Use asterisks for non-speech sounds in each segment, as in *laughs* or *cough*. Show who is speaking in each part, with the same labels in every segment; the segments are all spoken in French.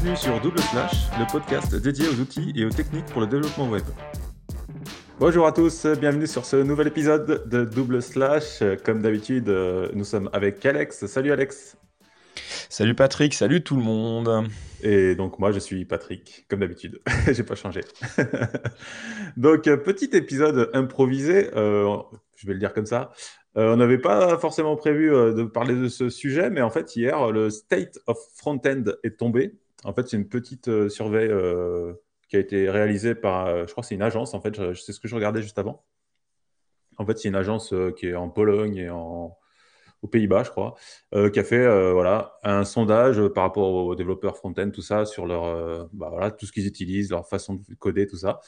Speaker 1: Bienvenue sur Double Slash, le podcast dédié aux outils et aux techniques pour le développement web. Bonjour à tous, bienvenue sur ce nouvel épisode de Double Slash. Comme d'habitude, nous sommes avec Alex. Salut Alex.
Speaker 2: Salut Patrick, salut tout le monde.
Speaker 1: Et donc moi je suis Patrick, comme d'habitude, *laughs* j'ai pas changé. *laughs* donc petit épisode improvisé, euh, je vais le dire comme ça. Euh, on n'avait pas forcément prévu euh, de parler de ce sujet, mais en fait hier le State of Frontend est tombé. En fait c'est une petite survey qui a été réalisée par, je crois que c'est une agence en fait, c'est ce que je regardais juste avant. En fait c'est une agence qui est en Pologne et en aux Pays-Bas, je crois, euh, qui a fait euh, voilà, un sondage par rapport aux développeurs front-end, tout ça, sur leur, euh, bah, voilà, tout ce qu'ils utilisent, leur façon de coder, tout ça.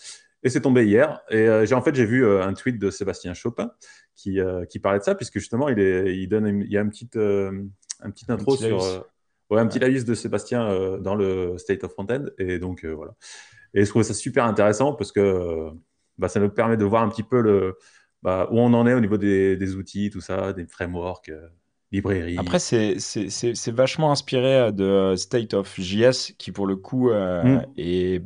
Speaker 1: Et c'est tombé hier. Et j'ai en fait, j'ai vu un tweet de Sébastien Chopin qui, qui parlait de ça, puisque justement, il, est, il, donne, il y a un petit, un petit intro sur. Ouais, un petit laïus de Sébastien dans le State of Frontend. Et donc, voilà. Et je trouve ça super intéressant parce que bah, ça nous permet de voir un petit peu le, bah, où on en est au niveau des, outils, tout ça, des frameworks, euh, librairies.
Speaker 2: Après, c'est vachement inspiré euh, de State of JS, qui pour le coup euh, mm. est,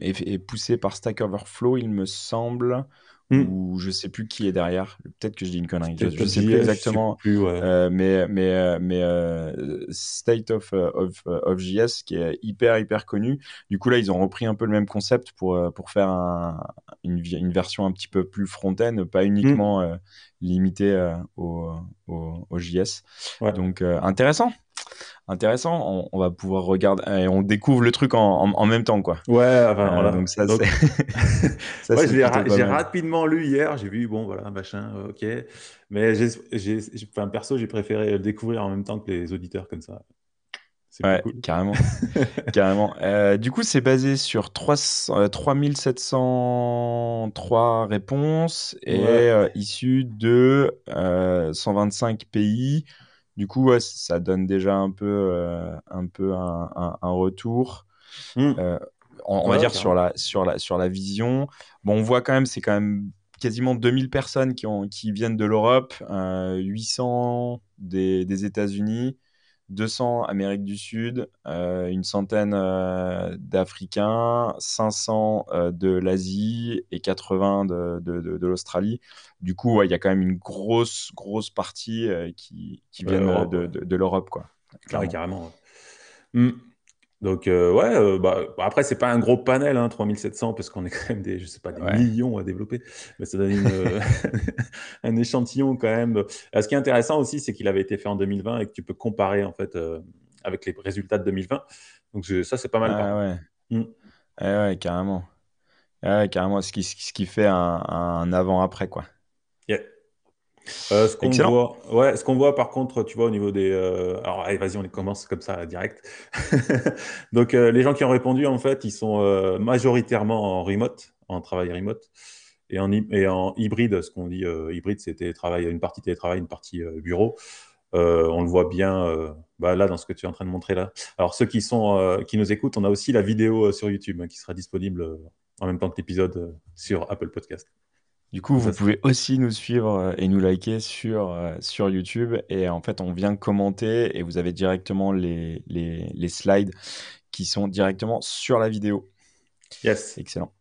Speaker 2: est, poussé par Stack Overflow, il me semble. Hmm. ou je sais plus qui est derrière. Peut-être que je dis une connerie. Je, ne sais plus exactement. Euh, mais mais euh, mais euh, State of of, of JS qui est hyper hyper connu. Du coup là ils ont repris un peu le même concept pour pour faire une, une version un petit peu plus front-end, pas uniquement hmm. limitée au, au, au, JS. Donc intéressant intéressant. On, va pouvoir regarder et on découvre le truc en, même temps, quoi.
Speaker 1: Ouais, enfin, voilà. Donc ça, *laughs* j'ai rapidement lu hier. J'ai vu, bon, voilà, machin, ok. Mais j'ai, enfin, perso, j'ai préféré le découvrir en même temps que les auditeurs comme ça.
Speaker 2: Ouais, carrément. *laughs* carrément. Euh, du coup, c'est basé sur 3, 3703 euh, réponses et euh, issu de 125 pays. Du coup, ça donne déjà un peu, euh, un, peu un, retour. Mmh. Euh, on, va dire sur la, sur, la, sur la vision. Bon, on voit quand même, c'est quand même quasiment 2000 personnes qui, ont, qui viennent de l'Europe, 800 euh, des, des États-Unis, 200 Amérique du Sud, euh, une centaine euh, d'Africains, 500 euh, de l'Asie et 80 de, de, de, l'Australie. Du coup, il y a quand même une grosse, grosse partie qui, qui viennent de, l'Europe. quoi.
Speaker 1: Carrément. Mmh. Donc, euh, ouais, euh, bah, après, c'est pas un gros panel, hein, 3700, parce qu'on est quand même des, je sais pas, des millions à développer, mais ça donne euh, *laughs* un échantillon quand même. ce qui est intéressant aussi, c'est qu'il avait été fait en 2020 et que tu peux comparer, en fait, avec les résultats de 2020. Donc, ça, c'est pas mal.
Speaker 2: Ah, ouais. Mmh. ouais, carrément. Ouais, carrément, ce qui, ce qui fait un, un avant-après, quoi.
Speaker 1: Euh, ce qu'on voit, ouais, ce qu'on voit par contre, tu vois, au niveau des. Euh, alors, allez, vas-y, on commence comme ça, direct. *laughs* Donc, euh, les gens qui ont répondu, en fait, ils sont majoritairement en remote, en travail remote, et en, et en hybride. Ce qu'on dit hybride, c'est télétravail, une partie télétravail, une partie bureau. on le voit bien bah, là dans ce que tu es en train de montrer là. Alors, ceux qui, sont, qui nous écoutent, on a aussi la vidéo sur YouTube hein, qui sera disponible en même temps que l'épisode sur Apple Podcast.
Speaker 2: Du coup, vous pouvez aussi nous suivre euh, et nous liker sur, euh, sur YouTube. Et en fait, on vient commenter et vous avez directement les, les, les slides qui sont directement sur la vidéo.
Speaker 1: Yes.
Speaker 2: Excellent.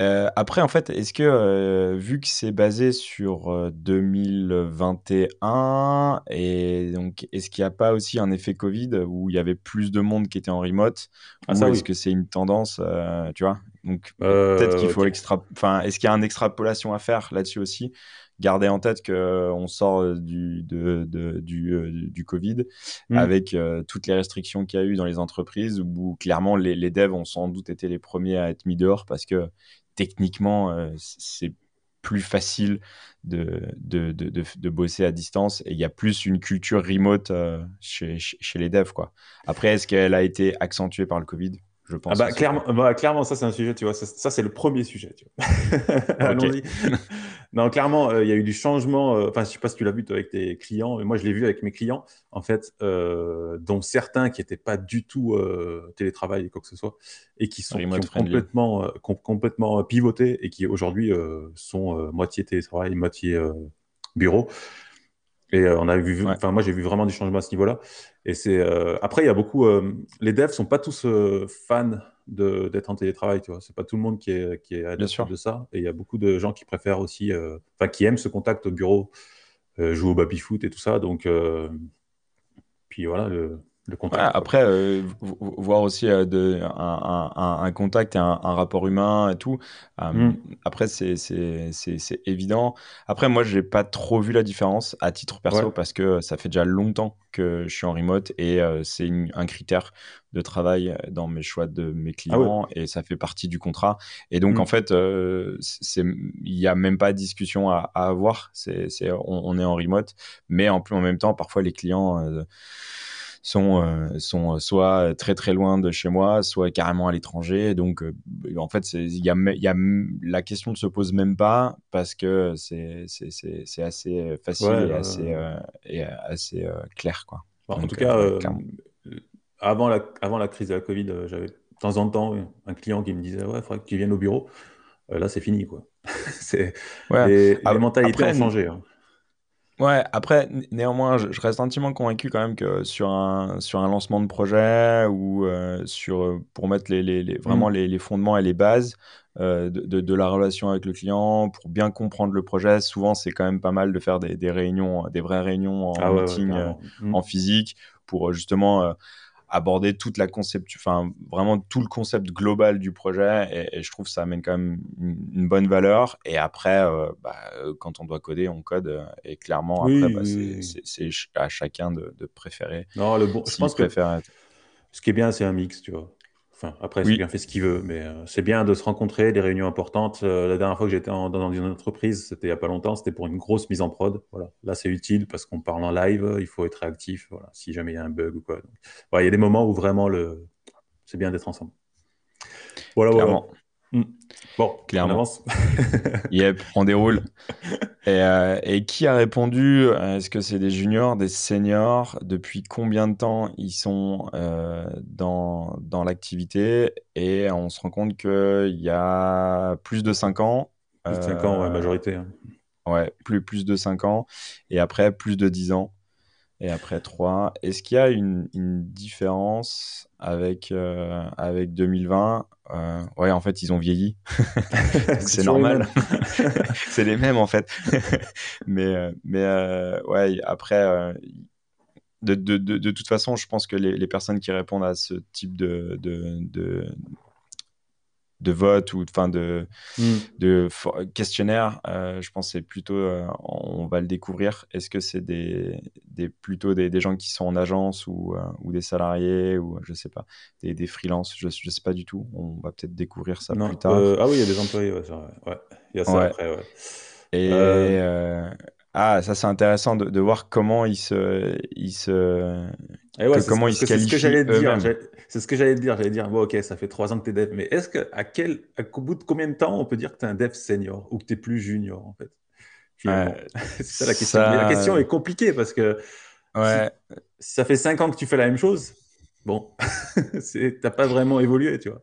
Speaker 2: Euh, après, en fait, est-ce que, vu que c'est basé sur 2021, et donc, est-ce qu'il n'y a pas aussi un effet Covid où il y avait plus de monde qui était en remote ah, Ou est-ce que c'est une tendance, tu vois? Donc euh, peut-être qu'il faut extra. Enfin, est-ce qu'il y a une extrapolation à faire là-dessus aussi? Garder en tête qu'on euh, sort euh, du, de, du, du, Covid mmh. avec toutes les restrictions qu'il y a eu dans les entreprises où clairement les, les, devs ont sans doute été les premiers à être mis dehors parce que techniquement c'est plus facile de, de, de, de, bosser à distance et il y a plus une culture remote chez, chez, les devs. Quoi. Après, est-ce qu'elle a été accentuée par le Covid? Je pense.
Speaker 1: Ah bah, clairement, bah, clairement, ça c'est un sujet, tu vois. Ça, c'est le premier sujet. Tu vois. *laughs* *laughs* non, clairement, euh, il y a eu du changement. Euh, enfin, je sais pas si tu l'as vu avec tes clients, mais moi je l'ai vu avec mes clients, en fait, euh, dont certains qui n'étaient pas du tout télétravail et quoi que ce soit, et qui sont complètement, complètement pivotés et qui aujourd'hui sont moitié télétravail, moitié bureau. Et on a vu, enfin moi j'ai vu vraiment du changement à ce niveau-là. Et c'est après il y a beaucoup, les devs sont pas tous fans d'être en télétravail, tu vois. C'est pas tout le monde qui est qui est adepte de ça. Et il y a beaucoup de gens qui préfèrent aussi, enfin qui aiment ce contact au bureau, jouer au baby foot et tout ça. Donc puis voilà le
Speaker 2: après, euh, voir aussi euh, de, un, contact et un, rapport humain et tout. Euh, mm. Après, c'est évident. Après, moi, j'ai pas trop vu la différence à titre perso parce que ça fait déjà longtemps que je suis en remote et c'est un critère de travail dans mes choix de mes ah clients et ça fait partie du contrat. Et donc, en mm. fait, il n'y a même pas de discussion à, avoir. c'est on, est en remote, mais en, plus, en même temps, parfois, les clients sont, euh, sont soit très très loin de chez moi, soit carrément à l'étranger. Donc, euh, en fait, il y a, y a, la question ne se pose même pas parce que c'est assez facile et, assez, et assez clair. Quoi.
Speaker 1: en tout cas, euh, avant, la, avant la crise de la Covid, j'avais de temps en temps un client qui me disait Ouais, il faudrait que tu viennes au bureau. là, c'est fini. Quoi. *laughs* c'est, les, mentalités ont changé. Hein.
Speaker 2: Ouais, après, néanmoins, je, reste intimement convaincu quand même que sur un, sur un lancement de projet ou euh, sur, euh, pour mettre les, les, vraiment mmh. les, les, fondements et les bases euh, de, de, la relation avec le client, pour bien comprendre le projet, souvent c'est quand même pas mal de faire des, des réunions, des vraies réunions en ah meeting, mmh. en physique, pour justement aborder toute la concept, enfin vraiment tout le concept global du projet et, je trouve que ça amène quand même une, bonne valeur. Et après, euh, bah, euh, quand on doit coder, on code euh, et clairement après, bah, c'est à chacun de, préférer.
Speaker 1: Non, le bon, je pense que ce qui est bien, c'est un mix, tu vois après, chacun fait ce qu'il veut, mais euh, c'est bien de se rencontrer, des réunions importantes. Euh, la dernière fois que j'étais dans une entreprise, c'était il n'y a pas longtemps, c'était pour une grosse mise en prod. Voilà. Là, c'est utile parce qu'on parle en live, il faut être réactif, voilà, si jamais il y a un bug ou quoi. il y a des moments où vraiment le... c'est bien d'être ensemble. Voilà, voilà. Hmm. Bon, clairement. *laughs*
Speaker 2: Yep, on déroule. Euh, et, qui a répondu Est-ce que c'est des juniors, des seniors? Depuis combien de temps ils sont euh, dans, dans l'activité? Et on se rend compte qu'il y a plus de 5 ans.
Speaker 1: Plus de 5 ans, ouais, euh, majorité. Hein.
Speaker 2: Ouais, plus, plus de 5 ans. Et après, plus de 10 ans. Et après 3. Est-ce qu'il y a une, une différence avec, avec 2020 euh, ouais, en fait, ils ont vieilli. *laughs* c'est normal. *laughs* c'est les mêmes, en fait. *laughs* mais euh, mais euh, ouais, après, de, de, de, toute façon, je pense que les, les, personnes qui répondent à ce type de, de, de vote ou enfin de, hmm. de questionnaire, euh, je pense c'est plutôt, euh, on va le découvrir. Est-ce que c'est des, des, plutôt des, des, gens qui sont en agence ou, euh, ou des salariés ou je sais pas, des, des freelances, je, je sais pas du tout. On va peut-être découvrir ça plus tard.
Speaker 1: ah oui, il y a des employés, ouais, ouais. il y a ça après, ouais.
Speaker 2: Et ah, ça c'est intéressant de, de, voir comment ils se, ils se, comment ils se qualifient. C'est ce que j'allais
Speaker 1: dire. C'est ce que j'allais dire. J'allais dire, bon, ok, ça fait trois ans que tu es dev, mais est-ce que à quel, à, au bout de combien de temps on peut dire que tu es un dev senior ou que tu es plus junior en fait? *laughs* C'est ça la question. La question est compliquée parce que
Speaker 2: ouais.
Speaker 1: si, ça fait cinq ans que tu fais la même chose, bon, *laughs* t'as pas vraiment évolué, tu vois.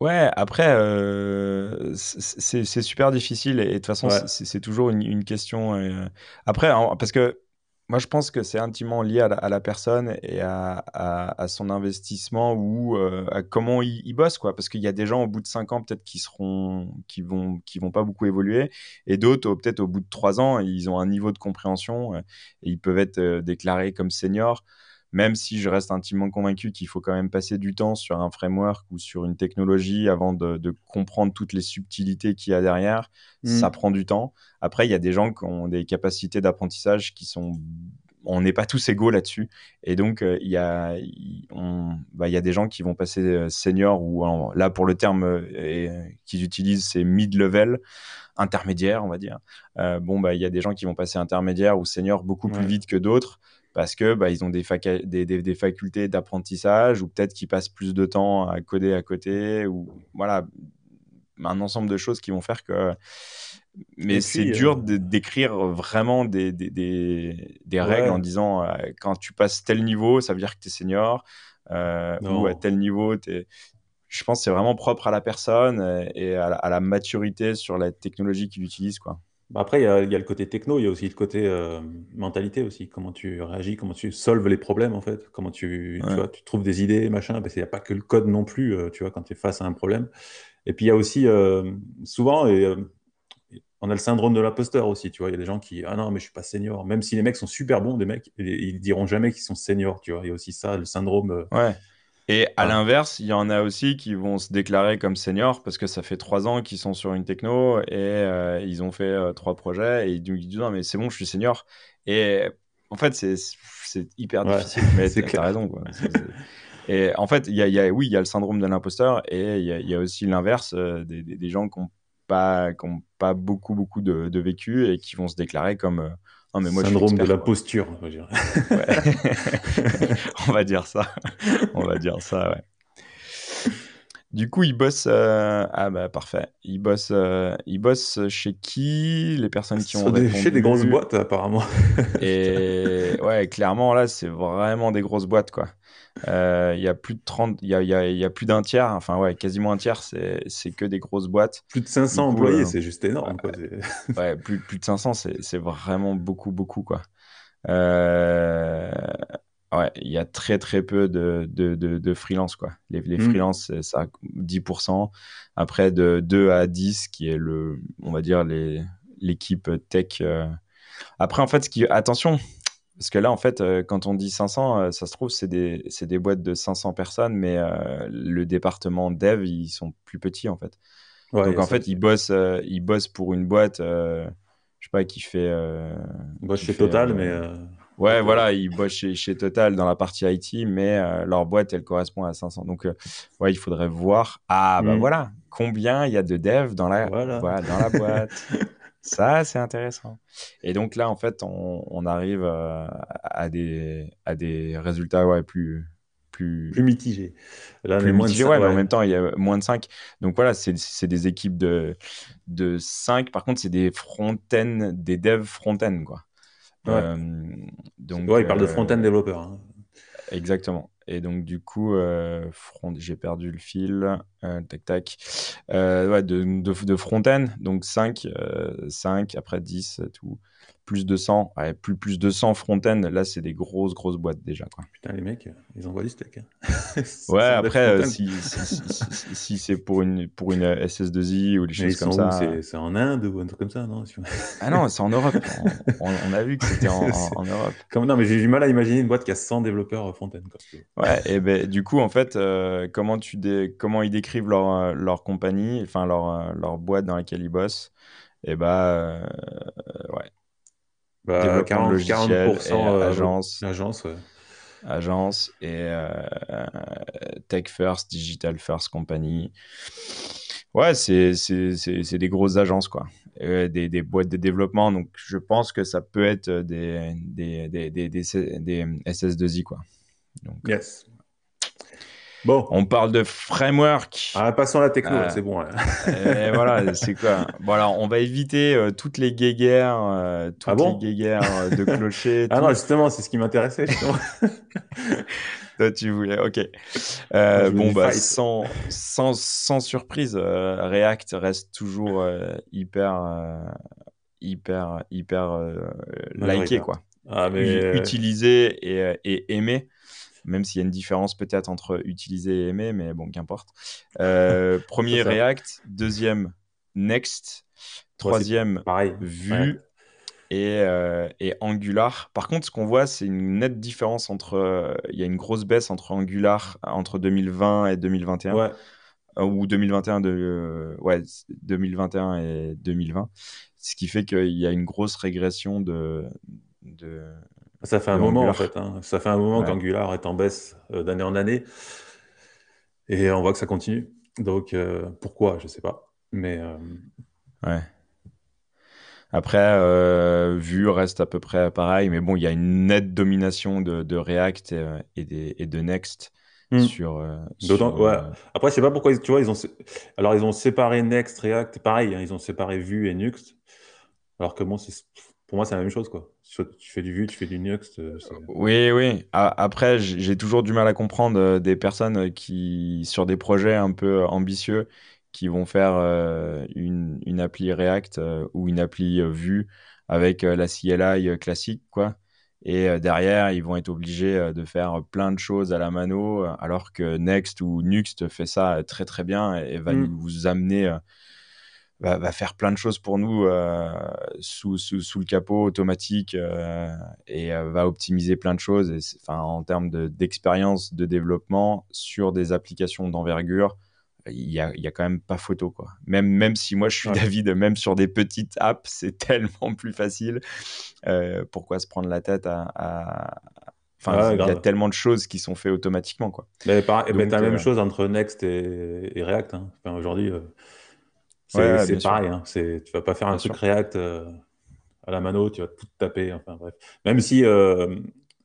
Speaker 2: Ouais, après, euh, c'est super difficile et de toute façon, c'est toujours une, une question. Euh, après, parce que moi, je pense que c'est intimement lié à la, personne et à, à, son investissement ou euh, à comment il, bosse, quoi. Parce qu'il y a des gens au bout de 5 ans peut-être qui seront, qui vont, qui vont pas beaucoup évoluer, et d'autres peut-être au bout de 3 ans, ils ont un niveau de compréhension et ils peuvent être déclarés comme seniors même si je reste intimement convaincu qu'il faut quand même passer du temps sur un framework ou sur une technologie avant de, comprendre toutes les subtilités qu'il y a derrière, mmh. ça prend du temps. Après, il y a des gens qui ont des capacités d'apprentissage qui sont on n'est pas tous égaux là-dessus. Et donc, euh, il y, a, bah, y a des gens qui vont passer euh, senior, ou là, pour le terme euh, qu'ils utilisent, c'est mid-level, intermédiaire, on va dire. bon, bah, il y a des gens qui vont passer intermédiaire ou senior beaucoup plus vite que d'autres parce que bah, ils ont des, des, facultés d'apprentissage ou peut-être qu'ils passent plus de temps à coder à côté ou voilà un ensemble de choses qui vont faire que mais c'est dur euh, d'écrire vraiment des, des, règles en disant euh, quand tu passes tel niveau ça veut dire que tu es senior euh, ou à tel niveau es... je pense que c'est vraiment propre à la personne et à la, maturité sur la technologie qu'il utilise quoi
Speaker 1: après, il y a, il y a le côté techno, il y a aussi le côté euh, mentalité aussi. Comment tu réagis, comment tu solves les problèmes en fait. Comment tu, tu,
Speaker 2: Ouais.
Speaker 1: vois, tu trouves des idées, machin. Parce qu'il n'y a pas que le code non plus, euh, tu vois, quand tu es face à un problème. Et puis il y a aussi, euh, souvent, et, on a le syndrome de l'imposteur aussi, tu vois. Il y a des gens qui, ah non, mais je suis pas senior. Même si les mecs sont super bons, des mecs, et- ils diront jamais qu'ils sont seniors, tu vois. Il y a aussi ça, le syndrome.
Speaker 2: Ouais. Et à
Speaker 1: Ah.
Speaker 2: l'inverse, il y en a aussi qui vont se déclarer comme seniors parce que ça fait trois ans qu'ils sont sur une techno et euh, ils ont fait euh, trois projets et ils disent non mais c'est bon, je suis senior. Et en fait, c'est hyper
Speaker 1: Ouais,
Speaker 2: difficile. Mais *laughs*
Speaker 1: c'est clair.
Speaker 2: raison. Quoi. *laughs* Et en fait, il y a, y a- oui, il y a le syndrome de l'imposteur et il y a, il y a aussi l'inverse euh, des, des- des gens qui n'ont pas, qui ont pas beaucoup, beaucoup de, de vécu et qui vont se déclarer comme non mais moi je
Speaker 1: syndrome de
Speaker 2: expert,
Speaker 1: la posture, on va dire.
Speaker 2: Ouais. *laughs* *laughs* On va dire ça. On va dire ça, ouais. Du coup, il bosse. euh, Ah bah parfait. Il bosse. euh, Il bosse chez qui? Les personnes qui ont
Speaker 1: des- chez des grosses boîtes, apparemment. *laughs*
Speaker 2: Et ouais, clairement là, c'est vraiment des grosses boîtes quoi. Euh, Il y a plus de 30, il y a, il y a- il y a plus d'un tiers, enfin ouais, quasiment un tiers, c'est c'est que des grosses boîtes.
Speaker 1: Plus de 500
Speaker 2: Du coup,
Speaker 1: employés,
Speaker 2: euh,
Speaker 1: c'est juste énorme. Quoi.
Speaker 2: Ouais, *laughs* plus, plus de 500, c'est c'est vraiment beaucoup, beaucoup, quoi. Euh, Ouais, il y a très, très peu de, de, de, de freelance, quoi. Les, les
Speaker 1: Mm.
Speaker 2: freelances, c'est ça, 10%. Après, de 2 à 10, qui est le, on va dire, les, l'équipe tech. euh. Après, en fait, ce qui, attention, parce que là, en fait, euh, quand on dit 500, euh, ça se trouve, c'est des, c'est des boîtes de 500 personnes, mais euh, le département dev, ils sont plus petits, en fait.
Speaker 1: Ouais,
Speaker 2: Donc en fait, ils bossent, euh, ils bossent pour une boîte, euh, je sais pas, qui fait.
Speaker 1: Moi,
Speaker 2: fait,
Speaker 1: Total, mais. Euh,
Speaker 2: Ouais,
Speaker 1: Total.
Speaker 2: voilà, ils bossent chez, chez Total dans la partie IT, mais euh, leur boîte, elle correspond à 500. Donc, euh, ouais, il faudrait voir. Ah, bah
Speaker 1: Mm.
Speaker 2: voilà, combien il y a de devs dans la,
Speaker 1: Voilà.
Speaker 2: voilà, dans la boîte. *laughs* Ça, c'est intéressant. Et donc là, en fait, on, on arrive euh, à, des, à des résultats ouais, plus, plus,
Speaker 1: plus mitigé. Là,
Speaker 2: plus
Speaker 1: est moins de
Speaker 2: mitigé,
Speaker 1: cin-
Speaker 2: ouais, mais en même temps, il y a moins de 5. Donc voilà, c'est c'est des équipes de, de 5. Par contre, c'est des front-end, des devs front-end, quoi.
Speaker 1: Ouais.
Speaker 2: Euh, donc,
Speaker 1: Ouais, il parle de
Speaker 2: euh,
Speaker 1: front-end développeur. hein.
Speaker 2: Exactement. Et donc, du coup, euh, j'ai perdu le fil. Euh, tac, tac. Euh, ouais, de, de, de front-end. Donc, 5, 5, après 10, tout. Plus de 100. Ouais, plus, plus de 100 front-end. Là, c'est des grosses, grosses boîtes déjà, quoi.
Speaker 1: Putain, les mecs, ils envoient du steak. hein. *laughs*
Speaker 2: Ouais, après, euh, si, si, si, si- si c'est pour une, pour une SS2I ou des choses comme ça.
Speaker 1: C'est en Inde ou un truc comme ça, non?
Speaker 2: Ah non, c'est en Europe. *laughs* On, a vu que c'était en, Europe.
Speaker 1: Comme, Non, mais j'ai du mal à imaginer une boîte qui a 100 développeurs euh, front-end.
Speaker 2: Ouais, et ben du coup, en fait, euh, comment, tu dé- comment ils décrivent leur, leur compagnie, enfin leur, leur boîte dans laquelle ils bossent? Et bah, euh, ouais,
Speaker 1: Bah,
Speaker 2: développement
Speaker 1: 40,
Speaker 2: de logiciels,
Speaker 1: 40%
Speaker 2: et
Speaker 1: euh,
Speaker 2: agence,
Speaker 1: agence, ouais.
Speaker 2: agence et euh, tech first, digital first company. Ouais, c'est des grosses agences, quoi. Euh, des, des boîtes de développement. Donc, je pense que ça peut être des, des, des, des, des, des SS2I, quoi. Donc,
Speaker 1: Yes. Bon,
Speaker 2: on parle de framework.
Speaker 1: ah, passons à la techno,
Speaker 2: Euh,
Speaker 1: c'est bon.
Speaker 2: Et voilà, *laughs* c'est quoi? Bon, alors, on va éviter euh, toutes les guéguerres, euh, toutes
Speaker 1: Ah bon?
Speaker 2: les guéguerres euh, de clocher.
Speaker 1: Ah
Speaker 2: tout.
Speaker 1: non, justement, c'est ce qui m'intéressait. *laughs*
Speaker 2: Toi, tu voulais, ok. Euh, bon, bah, sans, sans, sans surprise, euh, React reste toujours euh, hyper, euh, hyper, hyper euh, liké, quoi.
Speaker 1: Ah, mais.
Speaker 2: Utilisé et, euh, et aimé, même s'il y a une différence peut-être entre utiliser et aimer, mais bon, qu'importe. *laughs* Euh, premier. React. Deuxième, Next. Troisième,
Speaker 1: Pareil.
Speaker 2: Vue.
Speaker 1: Ouais.
Speaker 2: Et, euh, et Angular. Par contre, ce qu'on voit, c'est une nette différence entre. euh, Il y a une grosse baisse entre Angular entre 2020 et 2021.
Speaker 1: Ouais.
Speaker 2: Ou 2021, de, euh, ouais, 2021 et 2020. Ce qui fait qu'il y a une grosse régression de. de...
Speaker 1: Ça fait un moment, en fait. hein. Ça fait un moment
Speaker 2: Ouais.
Speaker 1: qu'Angular est en baisse euh, d'année en année. Et on voit que ça continue. Donc, euh, pourquoi? Je sais pas. Mais euh,
Speaker 2: Ouais. Après, Vue reste à peu près pareil, mais bon, il y a une nette domination de, de React et, et, des, et de Next
Speaker 1: Hmm.
Speaker 2: sur.
Speaker 1: D'autant-
Speaker 2: sur,
Speaker 1: ouais. après, je sais pas pourquoi, tu vois, ils ont, alors ils ont séparé Next, React, pareil, hein, ils ont séparé Vue et Nuxt. Alors que bon, c'est- pour moi, c'est la même chose, quoi. Tu fais du Vue, tu fais du Nuxt. euh, c'est-
Speaker 2: Oui, oui. Après, j'ai toujours du mal à comprendre euh, des personnes qui, sur des projets un peu ambitieux, qui vont faire une, une, appli React ou une appli Vue avec la CLI classique, quoi. Et derrière, ils vont être obligés de faire plein de choses à la mano, alors que Next ou Nuxt fait ça très très bien et va vous amener va, faire plein de choses pour nous euh, sous, sous, sous, le capot automatique euh, et euh, va optimiser plein de choses. Et enfin, en termes d'expérience de, développement sur des applications d'envergure, il y a, y a, quand même pas photo quoi. Même même si moi je suis d'avis de même sur des petites apps, c'est *laughs* tellement plus facile. pourquoi se prendre la tête à, Enfin, il y a tellement de choses qui sont faites automatiquement quoi.
Speaker 1: Mais, as la même chose entre Next et, React. Hein. Enfin, Aujourd'hui, c'est pareil. Hein. Tu vas pas faire un truc React euh, à la mano, tu vas tout taper. Enfin, bref. Même si, euh,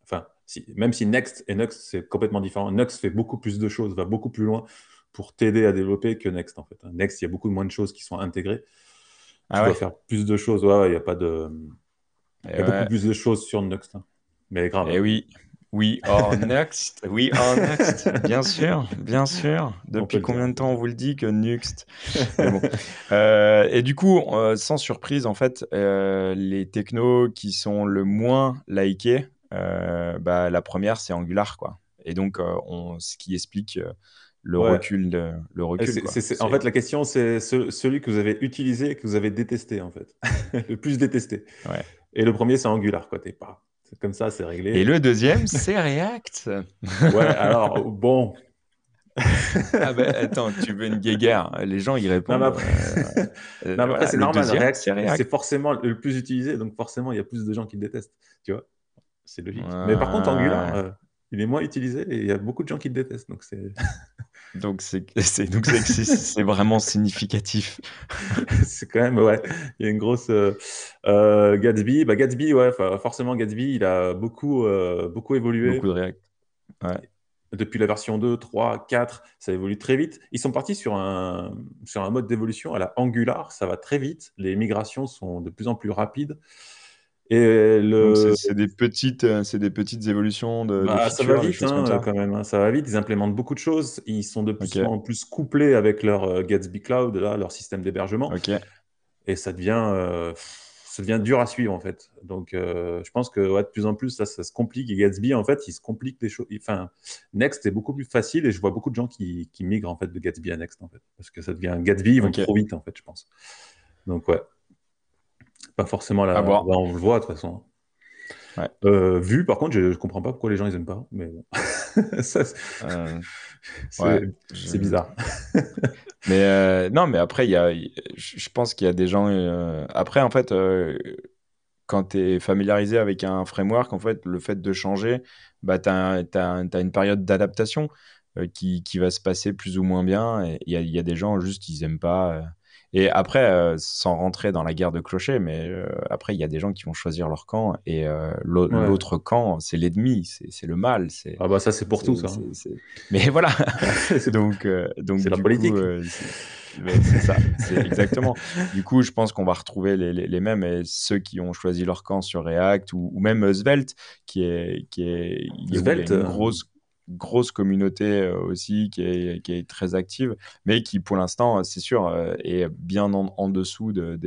Speaker 1: enfin, si, même si Next et Next, c'est complètement différent. Next fait beaucoup plus de choses, va beaucoup plus loin pour t'aider à développer que Next, en fait. Hein. Next, il y a beaucoup moins de choses qui sont intégrées. Tu ah dois faire plus de choses. Ouais, il y a pas de. Il y a beaucoup plus de choses sur Next. Hein. Mais grave.
Speaker 2: Et eh oui. Oui, *laughs* or next. Oui, or next. Bien *laughs* sûr, bien sûr. Depuis combien de temps on vous le dit que Nuxt *laughs* euh, Et du coup, euh, sans surprise, en fait, euh, les technos qui sont le moins likés, bah, la première, c'est Angular, quoi. Et donc, on, ce qui explique le recul. De, le recul
Speaker 1: en fait, la question, c'est celui que vous avez utilisé et que vous avez détesté, en fait. le plus détesté.
Speaker 2: Ouais.
Speaker 1: Et le premier, c'est Angular, quoi. T'es pas comme ça, c'est réglé.
Speaker 2: Et le deuxième, c'est React. *laughs*
Speaker 1: ouais, alors, bon.
Speaker 2: ah ben, attends, tu veux une guéguerre? Les gens, ils répondent.
Speaker 1: Non, mais après, euh, *laughs* c'est normal. React, c'est forcément le plus utilisé, donc forcément, il y a plus de gens qui le détestent. Tu vois C'est logique. Mais par contre, Angular, euh, il est moins utilisé et il y a beaucoup de gens qui le détestent. Donc, c'est.
Speaker 2: Donc *laughs* c'est c'est vraiment significatif. *laughs*
Speaker 1: c'est quand même ouais, il y a une grosse euh, euh, Gatsby, bah Gatsby ouais, forcément Gatsby, il a beaucoup euh, beaucoup évolué.
Speaker 2: Beaucoup de React. Ouais.
Speaker 1: Depuis la version 2, 3, 4, ça évolue très vite. Ils sont partis sur un sur un mode d'évolution à la Angular, ça va très vite, les migrations sont de plus en plus rapides.
Speaker 2: Et le... c'est des petites, euh, c'est des petites évolutions de.
Speaker 1: Bah, ça va vite hein, quand même. Hein. ça va vite. Ils implémentent beaucoup de choses. Ils sont de plus en plus couplés avec leur euh, Gatsby Cloud, là, leur système d'hébergement. Et ça devient, euh, ça devient dur à suivre en fait. Donc, je pense que ouais, de plus en plus, ça, ça, se complique. Et Gatsby, en fait, il se complique les choses. Enfin, Next est beaucoup plus facile et je vois beaucoup de gens qui, qui, migrent en fait de Gatsby à Next en fait, parce que ça devient Gatsby, ils vont trop vite en fait, je pense. Donc ouais. Pas forcément la. on le voit de toute façon. Euh, vu, par contre, je, ne comprends pas pourquoi les gens ils aiment pas, mais bon. *laughs* Euh, *laughs* c'est bizarre. *laughs*
Speaker 2: mais euh, non, mais après, y a, je pense qu'il y a des gens. après, en fait, quand tu es familiarisé avec un framework, en fait, le fait de changer, bah, tu as, as, une période d'adaptation qui, qui, va se passer plus ou moins bien. Il y, y, a des gens, juste, ils aiment pas. Et après, euh, sans rentrer dans la guerre de clochers, mais euh, après, il y a des gens qui vont choisir leur camp et euh, l'autre camp, c'est l'ennemi, c'est le mal.
Speaker 1: Ah bah ça, c'est pour tout ça. *laughs*
Speaker 2: Mais voilà. *laughs* donc, donc
Speaker 1: c'est la politique.
Speaker 2: c'est ça, c'est exactement. du coup, je pense qu'on va retrouver les, les, mêmes et ceux qui ont choisi leur camp sur React ou, même Svelte, qui est, qui est,
Speaker 1: Svelte,
Speaker 2: une grosse grosse communauté euh, aussi qui est, qui est, très active, mais qui pour l'instant, c'est sûr, euh, est bien en, dessous de,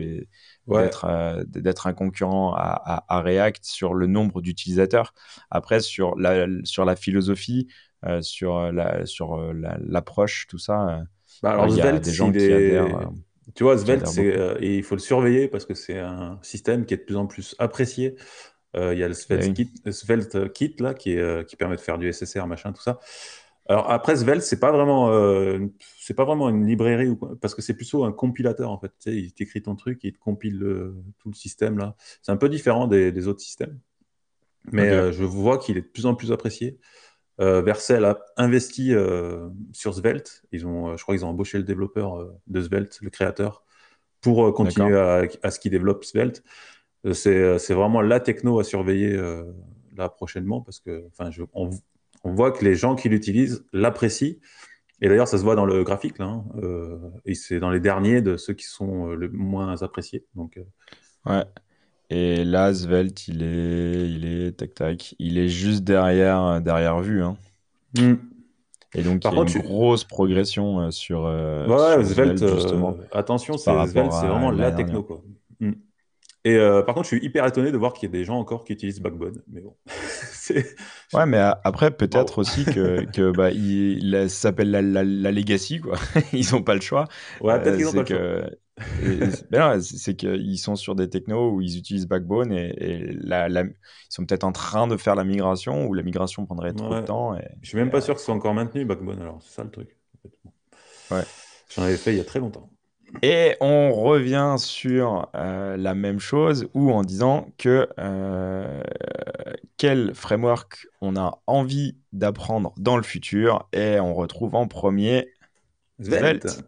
Speaker 2: euh, d'être un concurrent à, à, React sur le nombre d'utilisateurs. Après, sur la, sur la philosophie, sur la sur l'approche, tout ça,
Speaker 1: bah, alors, il y a des gens qui adhèrent. Tu vois, Svelte, il faut le surveiller parce que c'est un système qui est de plus en plus apprécié euh, il y a le Svelte, Kit, là, qui, euh, qui permet de faire du SSR, machin, tout ça. Alors après Svelte, c'est pas vraiment, euh, c'est pas vraiment une librairie ou parce que c'est plutôt un compilateur en fait. Tu sais, il t'écrit ton truc, il te compile tout le système là. C'est un peu différent des, autres systèmes, mais je vois qu'il est de plus en plus apprécié. Vercel a investi sur Svelte. Ils ont, je crois qu'ils ont embauché le développeur de Svelte, le créateur, pour continuer à, à, ce qu'il développe Svelte. Euh, euh, c'est vraiment la techno à surveiller euh, là prochainement parce que enfin, on, voit que les gens qui l'utilisent l'apprécient. Et d'ailleurs, ça se voit dans le graphique là. Hein, et c'est dans les derniers de ceux qui sont le moins appréciés. Donc,
Speaker 2: ouais. Et là, Svelte, il est, il est, tac tac, il est juste derrière, derrière vue. Hein.
Speaker 1: Hmm.
Speaker 2: Et donc, il y a une grosse progression sur.
Speaker 1: ouais, Svelte, justement. attention, c'est Svelte, c'est vraiment la techno, quoi. Mm. Et euh, par contre, je suis hyper étonné de voir qu'il y a des gens encore qui utilisent Backbone. Mais bon. *laughs*
Speaker 2: ouais, mais après, peut-être aussi que, que bah, il, ça s'appelle la, la, legacy, quoi. *laughs* ils n'ont pas le choix.
Speaker 1: Ouais, peut-être qu'ils n'ont pas le choix. *laughs*
Speaker 2: Ben c'est qu'ils sont sur des technos où ils utilisent Backbone et, la, ils sont peut-être en train de faire la migration ou la migration prendrait trop de temps. Et,
Speaker 1: je suis même pas sûr que ce soit encore maintenu Backbone, alors c'est ça le truc.
Speaker 2: Ouais.
Speaker 1: J'en avais fait il y a très longtemps.
Speaker 2: Et on revient sur euh, la même chose ou en disant que euh, quel framework on a envie d'apprendre dans le futur et on retrouve en premier Svelte.